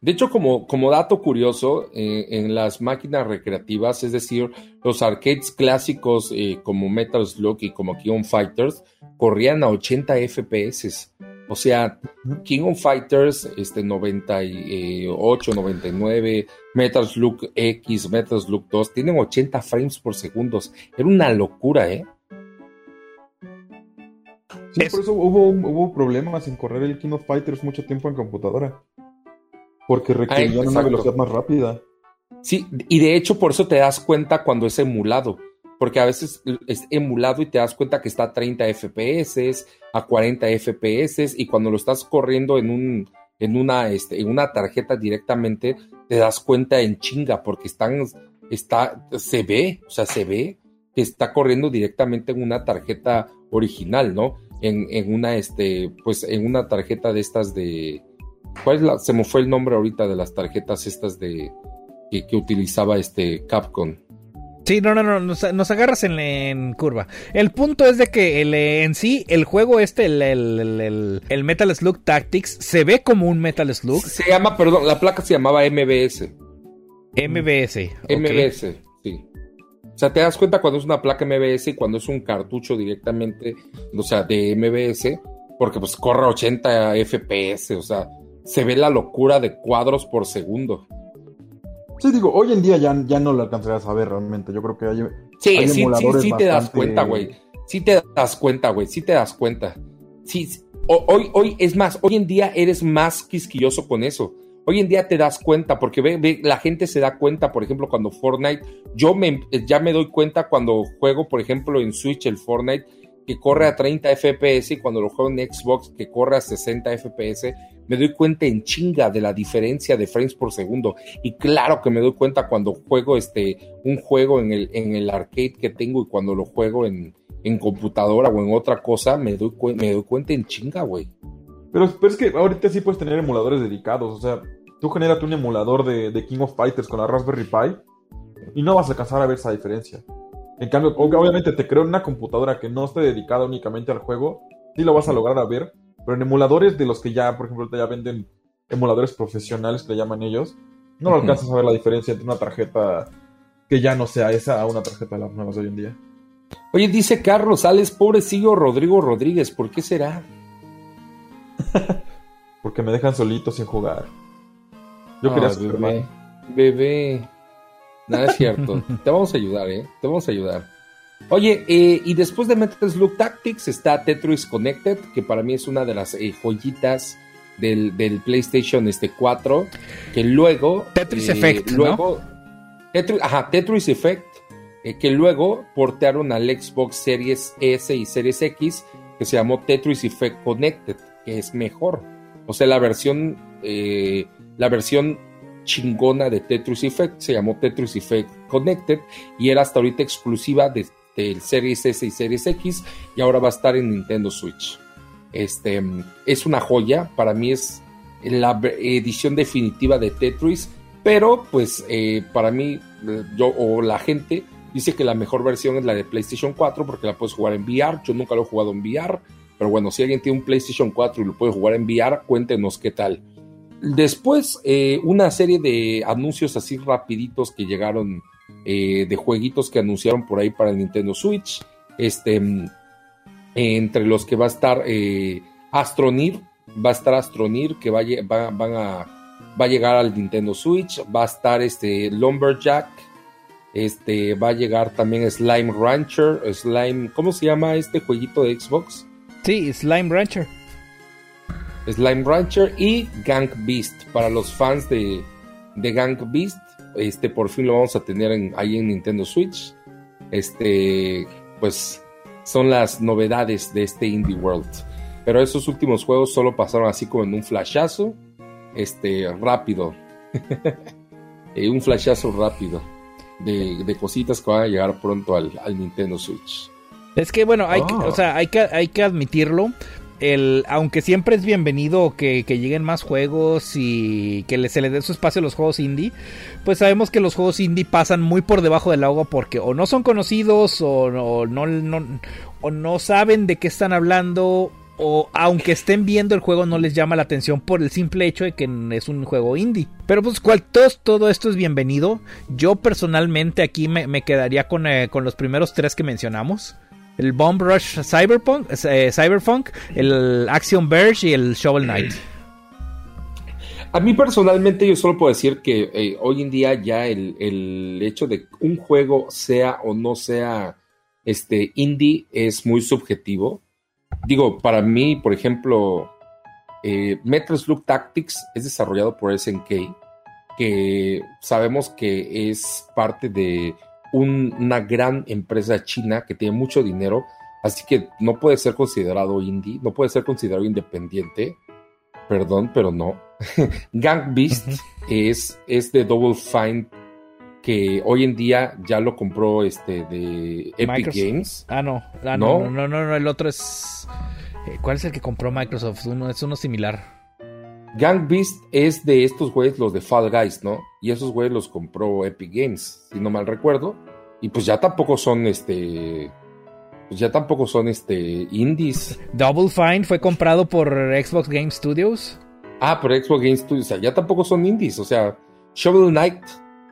De hecho, como, como dato curioso, eh, en las máquinas recreativas, es decir, los arcades clásicos eh, como Metal Slug y como King of Fighters, corrían a 80 FPS. O sea, King of Fighters, este 98, 99, Metal Slug X, Metal Slug 2, tienen 80 frames por segundo. Era una locura, ¿eh? Sí, Es- por eso hubo, hubo problemas en correr el King of Fighters mucho tiempo en computadora. Porque requerían una exacto. velocidad más rápida. Sí, y de hecho por eso te das cuenta cuando es emulado, porque a veces es emulado y te das cuenta que está a 30 FPS, a 40 FPS, y cuando lo estás corriendo en un en una este, en una tarjeta directamente te das cuenta en chinga porque están está se ve, o sea, se ve que está corriendo directamente en una tarjeta original, ¿no? En, en una este pues en una tarjeta de estas de ¿Cuál es la se me fue el nombre ahorita de las tarjetas estas de que, que utilizaba este Capcom. Sí, no, no, no, nos, nos agarras en, en curva. El punto es de que el, en sí, el juego este, el, el- el- Metal Slug Tactics, se ve como un Metal Slug Se llama, perdón, la placa se llamaba MBS. MBS. ok. MBS. O sea, te das cuenta cuando es una placa MBS y cuando es un cartucho directamente, o sea, de MBS, porque pues corre 80 FPS, o sea, se ve la locura de cuadros por segundo. Sí, digo, hoy en día ya, ya no lo alcanzarías a ver realmente. Yo creo que hay. Sí, Hay sí, sí, emuladores sí te das cuenta, güey. Sí te das cuenta, güey. Sí te das cuenta. Sí, sí. Hoy, hoy, es más, hoy en día eres más quisquilloso con eso. Hoy en día te das cuenta, porque ve, ve, la gente se da cuenta, por ejemplo, cuando Fortnite, yo me, ya me doy cuenta cuando juego, por ejemplo, en Switch el Fortnite, que corre a 30 FPS y cuando lo juego en Xbox, que corre a 60 FPS, me doy cuenta en chinga de la diferencia de frames por segundo. Y claro que me doy cuenta cuando juego este, un juego en el, en el arcade que tengo y cuando lo juego en, en computadora o en otra cosa, me doy, me doy cuenta en chinga, güey. Pero, pero es que ahorita sí puedes tener emuladores dedicados. O sea, tú generate un emulador de, de King of Fighters con la Raspberry Pi y no vas a alcanzar a ver esa diferencia. En cambio, ob- obviamente te creo en una computadora que no esté dedicada únicamente al juego, sí lo vas a lograr a ver. Pero en emuladores de los que ya, por ejemplo, ya venden emuladores profesionales que le llaman ellos, no lo alcanzas a ver la diferencia entre una tarjeta que ya no sea esa a una tarjeta de las nuevas de hoy en día. Oye, dice Carlos Sales, pobrecillo Rodrigo Rodríguez, ¿por qué será? [laughs] Porque me dejan solito sin jugar. Yo quería bebé, Superman. bebé. Nada es cierto. [laughs] Te vamos a ayudar, ¿eh? Te vamos a ayudar. Oye, eh, y después de Metal Slug Tactics está Tetris Connected, que para mí es una de las eh, joyitas del, del PlayStation este 4, que luego... Tetris eh, Effect, ¿no? Luego... Tetris, ajá, Tetris Effect, que luego portearon al Xbox Series S y Series X, que se llamó Tetris Effect Connected, que es mejor. O sea, la versión, eh, la versión chingona de Tetris Effect, se llamó Tetris Effect Connected y era hasta ahorita exclusiva de, del Series S y Series X y ahora va a estar en Nintendo Switch. Este es una joya, para mí es la edición definitiva de Tetris, pero pues eh, para mí yo o la gente dice que la mejor versión es la de PlayStation 4 porque la puedes jugar en VR, yo nunca lo he jugado en VR, pero bueno, si alguien tiene un PlayStation 4 y lo puede jugar en VR, cuéntenos qué tal. Después, eh, una serie de anuncios así rapiditos que llegaron eh, de jueguitos que anunciaron por ahí para Nintendo Switch. Este, entre los que va a estar eh, Astronir, va a estar Astronir, que va, va, a, va a llegar al Nintendo Switch. Va a estar este Lumberjack. Este, va a llegar también Slime Rancher. Slime, ¿cómo se llama este jueguito de Xbox? Sí, Slime Rancher. Slime Rancher y Gang Beast. Para los fans de, de Gang Beast, este por fin lo vamos a tener ahí en Nintendo Switch. Este, pues son las novedades de este Indie World. Pero esos últimos juegos solo pasaron así como en un flashazo, este, rápido. [laughs] un flashazo rápido de, cositas que van a llegar pronto al, Nintendo Switch. Es que bueno, hay, que, o sea, hay, que, hay que admitirlo el, aunque siempre es bienvenido que, lleguen más juegos y que se le dé su espacio a los juegos indie, pues sabemos que los juegos indie pasan muy por debajo del agua porque o no son conocidos o, no, o no saben de qué están hablando o aunque estén viendo el juego no les llama la atención por el simple hecho de que es un juego indie. Pero pues cual, todo, todo esto es bienvenido. Yo personalmente aquí me, quedaría con, eh, con los primeros tres que mencionamos el Bomb Rush Cyberpunk, eh, Cyberpunk, el Action Verge y el Shovel Knight. A mí personalmente yo solo puedo decir que eh, hoy en día ya el, hecho de un juego sea o no sea este indie es muy subjetivo. Digo, para mí, por ejemplo, eh, Metro Slug Tactics es desarrollado por SNK, que sabemos que es parte de una gran empresa china que tiene mucho dinero, así que no puede ser considerado indie, no puede ser considerado independiente. Perdón, pero no. [laughs] Gang Beast es, es de Double Fine que hoy en día ya lo compró este de Epic Games. Ah, no. Ah, no. no. No, no, el otro es eh, ¿Cuál es el que compró Microsoft? Uno es uno similar. Gang Beast es de estos güeyes, los de Fall Guys, ¿no? Y esos güeyes los compró Epic Games, si no mal recuerdo. Y pues ya tampoco son este. Pues ya tampoco son este indies. Double Fine fue comprado por Xbox Game Studios. Ah, por Xbox Game Studios. O sea, ya tampoco son indies. O sea, Shovel Knight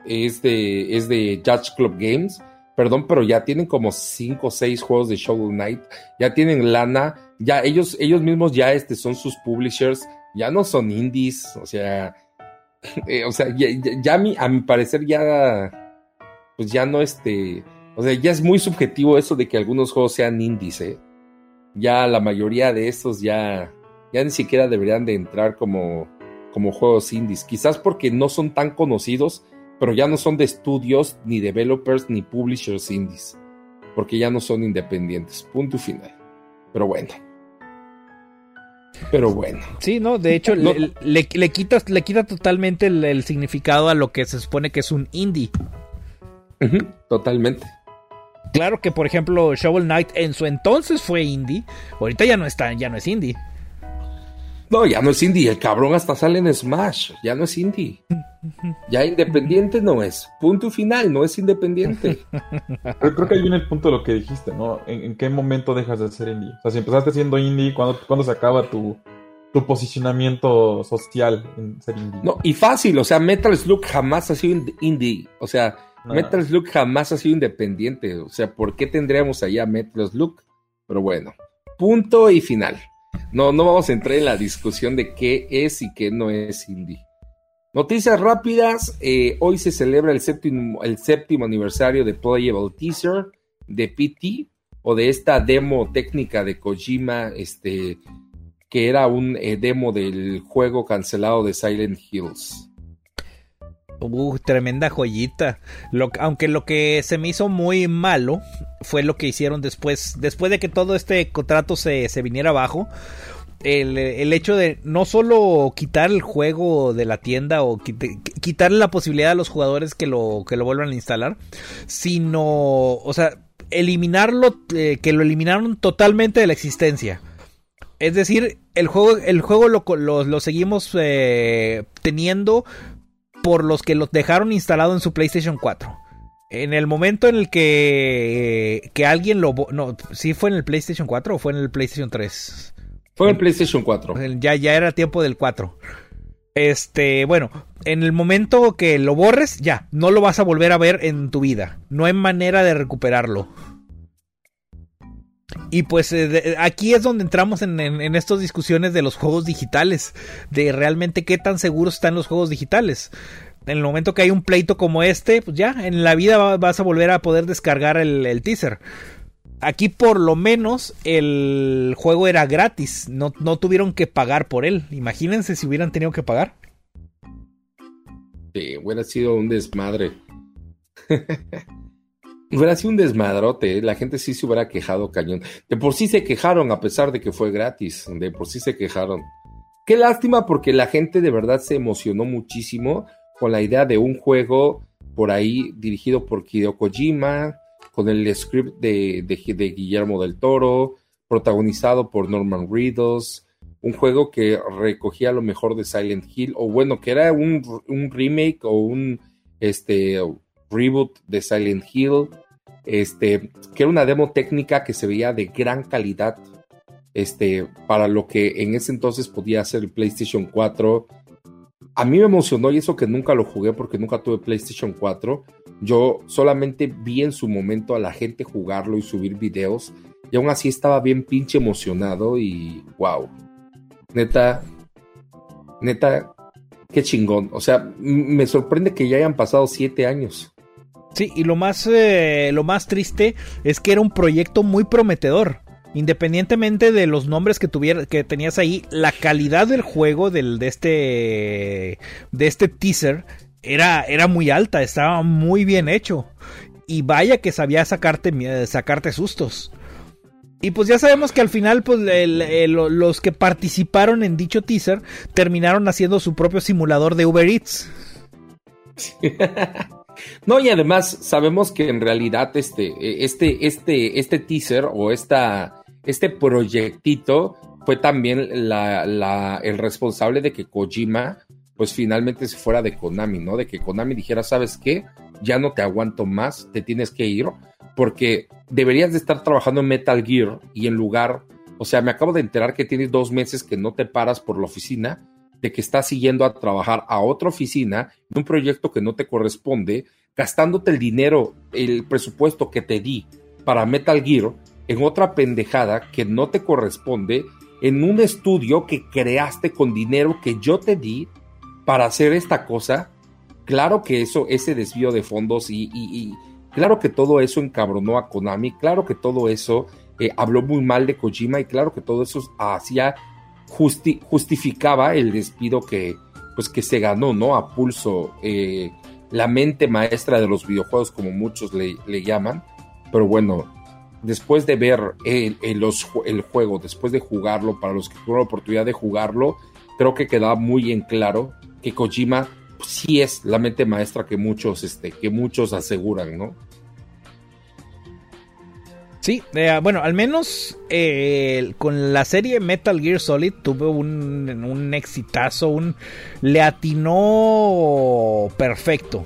es de, es de Judge Club Games. Perdón, pero ya tienen como 5 o 6 juegos de Shovel Knight. Ya tienen lana. Ya ellos, ellos mismos ya este, son sus publishers ya no son indies, o sea, [laughs] eh, o sea, ya, a, mi, a mi parecer ya, pues ya no este, o sea, ya es muy subjetivo eso de que algunos juegos sean indies, ¿eh? Ya la mayoría de estos ya, ya ni siquiera deberían de entrar como, como juegos indies, quizás porque no son tan conocidos, pero ya no son de estudios, ni developers, ni publishers indies, porque ya no son independientes, punto final. Pero bueno. Pero bueno. Sí, no, de hecho, Le, le, quita, le quita totalmente el, significado a lo que se supone que es un indie. totalmente. Claro que, por ejemplo, Shovel Knight en su entonces fue indie. Ahorita ya no está, ya no es indie. No, ya no es indie. El cabrón hasta sale en Smash. Ya no es indie. Ya independiente no es. Punto final, no es independiente. Pero creo que ahí viene el punto de lo que dijiste, ¿no? ¿En, qué momento dejas de ser indie? O sea, si empezaste siendo indie, ¿cuándo, se acaba tu, tu posicionamiento social en ser indie? No, y fácil. O sea, Metal Slug jamás ha sido indie. O sea, Metal Slug jamás ha sido independiente. O sea, ¿por qué tendríamos allá Metal Slug? Pero bueno, punto y final. No, no vamos a entrar en la discusión de qué es y qué no es indie. Noticias rápidas. Eh, hoy se celebra el séptimo, el séptimo aniversario de Playable Teaser de PT o de esta demo técnica de Kojima, este, que era un eh, demo del juego cancelado de Silent Hills. Uh, tremenda joyita. aunque lo que se me hizo muy malo fue lo que hicieron después. Después de que todo este contrato se, se viniera abajo. el, el, hecho de no solo quitar el juego de la tienda o quitarle la posibilidad a los jugadores que lo, que lo vuelvan a instalar, sino, o sea, eliminarlo, eh, que lo eliminaron totalmente de la existencia. Es decir, el juego, el juego lo, lo, seguimos eh, teniendo por los que lo dejaron instalado en su PlayStation 4. En el momento en el que, que alguien lo... No, ¿sí fue en el PlayStation 4 o fue en el PlayStation 3? Fue en el PlayStation 4. Ya, ya era tiempo del 4. Este, bueno, en el momento que lo borres, ya, no lo vas a volver a ver en tu vida. No hay manera de recuperarlo. Y pues eh, aquí es donde entramos en, estas discusiones de los juegos digitales, de realmente qué tan seguros están los juegos digitales. En el momento que hay un pleito como este, pues ya, en la vida vas a volver a poder descargar el, teaser. Aquí por lo menos el juego era gratis, no, no tuvieron que pagar por él. Imagínense si hubieran tenido que pagar. Sí, hubiera sido un desmadre. [laughs] Hubiera sido un desmadrote, ¿eh? la gente sí se hubiera quejado cañón. De por sí se quejaron a pesar de que fue gratis, de por sí se quejaron. Qué lástima porque la gente de verdad se emocionó muchísimo con la idea de un juego por ahí dirigido por Hideo Kojima, con el script de, de, Guillermo del Toro, protagonizado por Norman Reedus, un juego que recogía lo mejor de Silent Hill, o bueno, que era un, un remake o un este, reboot de Silent Hill, este, que era una demo técnica que se veía de gran calidad este, para lo que en ese entonces podía ser el PlayStation 4. A mí me emocionó y eso que nunca lo jugué porque nunca tuve PlayStation 4. Yo solamente vi en su momento a la gente jugarlo y subir videos y aún así estaba bien pinche emocionado y wow. Neta, neta, qué chingón. O sea, me sorprende que ya hayan pasado siete años. Sí, y lo más, eh, lo más triste es que era un proyecto muy prometedor. Independientemente de los nombres que tuviera, que tenías ahí, la calidad del juego del, de este, de este teaser era, era muy alta, estaba muy bien hecho. Y vaya que sabía sacarte, sacarte sustos. Y pues ya sabemos que al final, pues los que participaron en dicho teaser terminaron haciendo su propio simulador de Uber Eats. [laughs] No, y además sabemos que en realidad este, este, este, este teaser o esta, este proyectito fue también la, el responsable de que Kojima pues finalmente se fuera de Konami, ¿no? De que Konami dijera, ¿sabes qué? Ya no te aguanto más, te tienes que ir, porque deberías de estar trabajando en Metal Gear y en lugar, o sea, me acabo de enterar que tienes dos meses que no te paras por la oficina de que estás siguiendo a trabajar a otra oficina en un proyecto que no te corresponde, gastándote el dinero, el presupuesto que te di para Metal Gear en otra pendejada que no te corresponde, en un estudio que creaste con dinero que yo te di para hacer esta cosa. Claro que eso, ese desvío de fondos y, claro que todo eso encabronó a Konami, claro que todo eso eh, habló muy mal de Kojima y claro que todo eso hacía justificaba el despido que, pues, que se ganó, ¿no? A pulso, eh, la mente maestra de los videojuegos, como muchos le, llaman. Pero bueno, después de ver el, el, juego, después de jugarlo, para los que tuvieron la oportunidad de jugarlo, creo que queda muy en claro que Kojima sí es la mente maestra que muchos, este, que muchos aseguran, ¿no? Sí, eh, bueno, al menos eh, con la serie Metal Gear Solid tuvo un, un exitazo, un le atinó perfecto.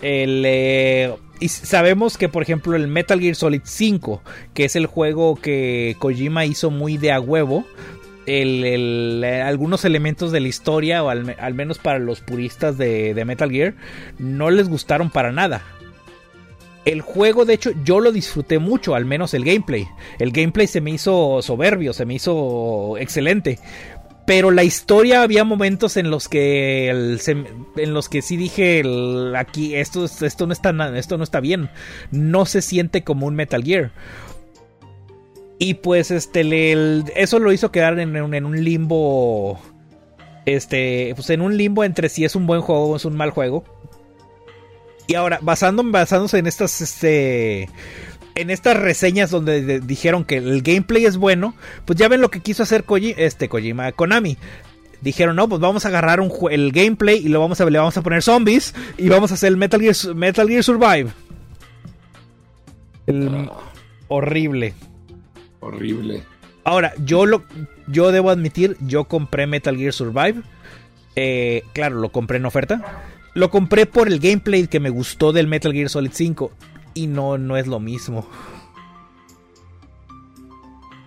Eh, y sabemos que, por ejemplo, el Metal Gear Solid 5, que es el juego que Kojima hizo muy de a huevo, algunos elementos de la historia, o al, menos para los puristas de, de Metal Gear, no les gustaron para nada el juego, de hecho, yo lo disfruté mucho, al menos el gameplay. El gameplay se me hizo soberbio, se me hizo excelente. Pero la historia había momentos en los que en los que sí dije aquí esto, esto no está esto no está bien. No se siente como un Metal Gear. Y pues este eso lo hizo quedar en, un limbo este pues en un limbo entre si es un buen juego o es un mal juego. Y ahora, basando, basándose en estas, este, en estas reseñas donde de- dijeron que el gameplay es bueno, pues ya ven lo que quiso hacer Koji- este Kojima Konami. Dijeron, no, pues vamos a agarrar un el gameplay y lo vamos a, le vamos a poner zombies y vamos a hacer el Metal Gear, Metal Gear Survive. El- Ah, horrible. horrible. Ahora, yo lo yo debo admitir, yo compré Metal Gear Survive. Eh, claro, lo compré en oferta. Lo compré por el gameplay que me gustó del Metal Gear Solid 5. Y no, no es lo mismo.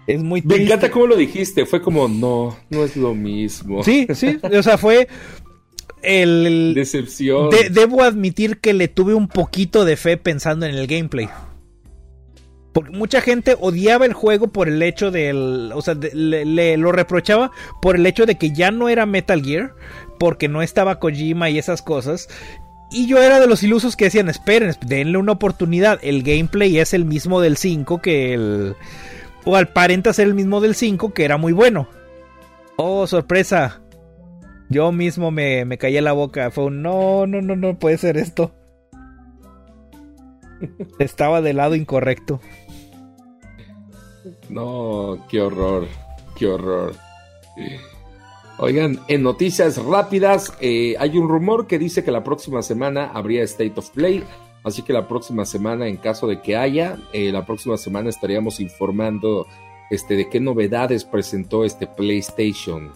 Es muy Me triste. encanta cómo lo dijiste. Fue como, no, no es lo mismo. Sí, sí. O sea, fue. El, el- Decepción. de- debo admitir que le tuve un poquito de fe pensando en el gameplay. Porque mucha gente odiaba el juego por el hecho del. O sea, de- le, le- lo reprochaba por el hecho de que ya no era Metal Gear. Porque no estaba Kojima y esas cosas. Y yo era de los ilusos que decían: esperen, denle una oportunidad. El gameplay es el mismo del 5 que el. O aparenta ser el mismo del 5 que era muy bueno. Oh, sorpresa. Yo mismo me, me callé la boca. Fue un no, no, no, no puede ser esto. [laughs] Estaba del lado incorrecto. No, qué horror, qué horror. Oigan, en noticias rápidas, eh, hay un rumor que dice que la próxima semana habría State of Play, así que la próxima semana, en caso de que haya, eh, la próxima semana estaríamos informando este, de qué novedades presentó este PlayStation.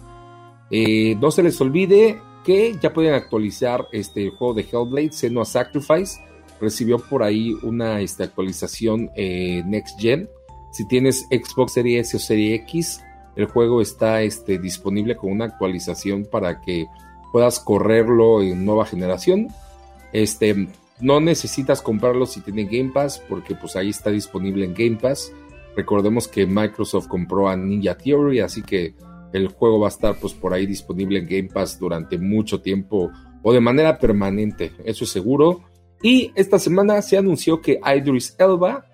Eh, no se les olvide que ya pueden actualizar este el juego de Hellblade, Senua Sacrifice. Recibió por ahí una este, actualización Next Gen. Si tienes Xbox Series S o Series X, el juego está este, disponible con una actualización para que puedas correrlo en nueva generación. Este, no necesitas comprarlo si tiene Game Pass, porque pues ahí está disponible en Game Pass. Recordemos que Microsoft compró a Ninja Theory, así que el juego va a estar pues por ahí disponible en Game Pass durante mucho tiempo o de manera permanente, eso es seguro. Y esta semana se anunció que Idris Elba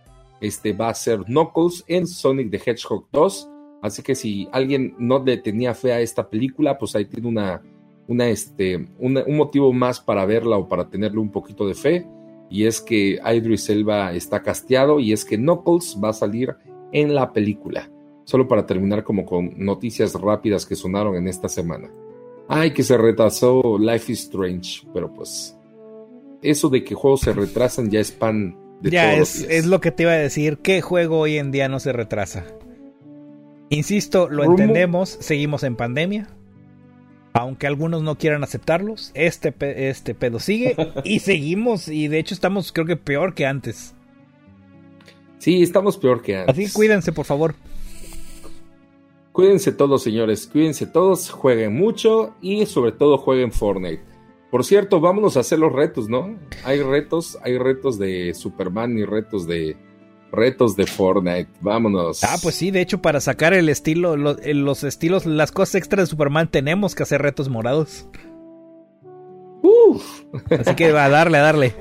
este, va a ser Knuckles en Sonic the Hedgehog 2. Así que si alguien no le tenía fe a esta película, pues ahí tiene una, una, este, una- un motivo más para verla o para tenerle un poquito de fe. Y es que Idris Elba está casteado y es que Knuckles va a salir en la película. Solo para terminar como con noticias rápidas que sonaron en esta semana. Ay, que se retrasó Life is Strange, pero pues eso de que juegos se retrasan ya es pan de ya todos los es, días. es lo que te iba a decir. ¿Qué juego hoy en día no se retrasa? Insisto, lo entendemos. Seguimos en pandemia. Aunque algunos no quieran aceptarlos, este, pe- este pedo sigue [laughs] y seguimos. Y de hecho, estamos, creo que peor que antes. Sí, estamos peor que antes. Así que cuídense, por favor. Cuídense todos, señores, cuídense todos, jueguen mucho y sobre todo jueguen Fortnite. Por cierto, vámonos a hacer los retos, ¿no? Hay retos, hay retos de Superman y retos de retos de Fortnite. Vámonos. Ah, pues sí, de hecho, para sacar el estilo, lo- eh, los estilos, las cosas extras de Superman, tenemos que hacer retos morados. Uf, Así que va a darle, a darle.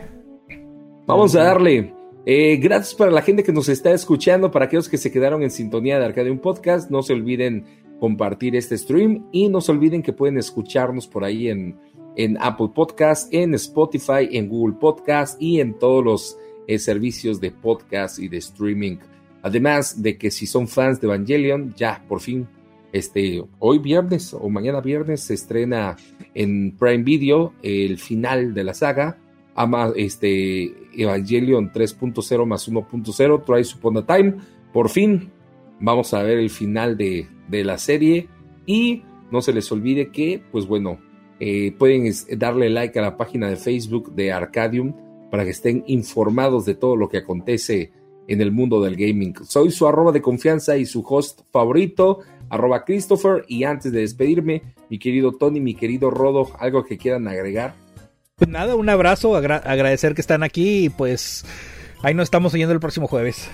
[laughs] vamos a darle. Eh, gracias para la gente que nos está escuchando, para aquellos que se quedaron en sintonía de Arcadium Podcast. No se olviden compartir este stream y no se olviden que pueden escucharnos por ahí en, en Apple Podcast, en Spotify, en Google Podcast y en todos los eh, servicios de podcast y de streaming. Además de que si son fans de Evangelion, ya por fin, este, hoy viernes o mañana viernes se estrena en Prime Video el final de la saga. Ama este Evangelion 3.0 más 1.0, Twice Upon a Time. Por fin vamos a ver el final de, de la serie. Y no se les olvide que, pues bueno, eh, pueden darle like a la página de Facebook de Arcadium para que estén informados de todo lo que acontece en el mundo del gaming. Soy su arroba de confianza y su host favorito, arroba Christopher. Y antes de despedirme, mi querido Tony, mi querido Rodo, algo que quieran agregar. Pues nada, un abrazo, agra- agradecer que están aquí y pues ahí nos estamos oyendo el próximo jueves.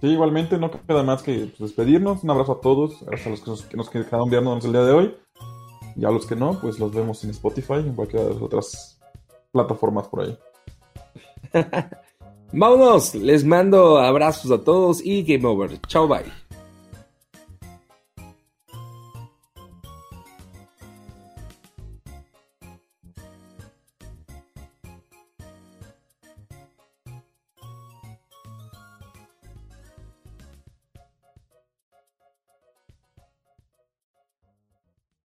Sí, igualmente no queda más que pues, despedirnos. Un abrazo a todos, gracias a los que nos, que nos quedaron viéndonos el día de hoy. Y a los que no, pues los vemos en Spotify y en cualquiera de las otras plataformas por ahí. [laughs] Vámonos, les mando abrazos a todos y game over. Chao, bye.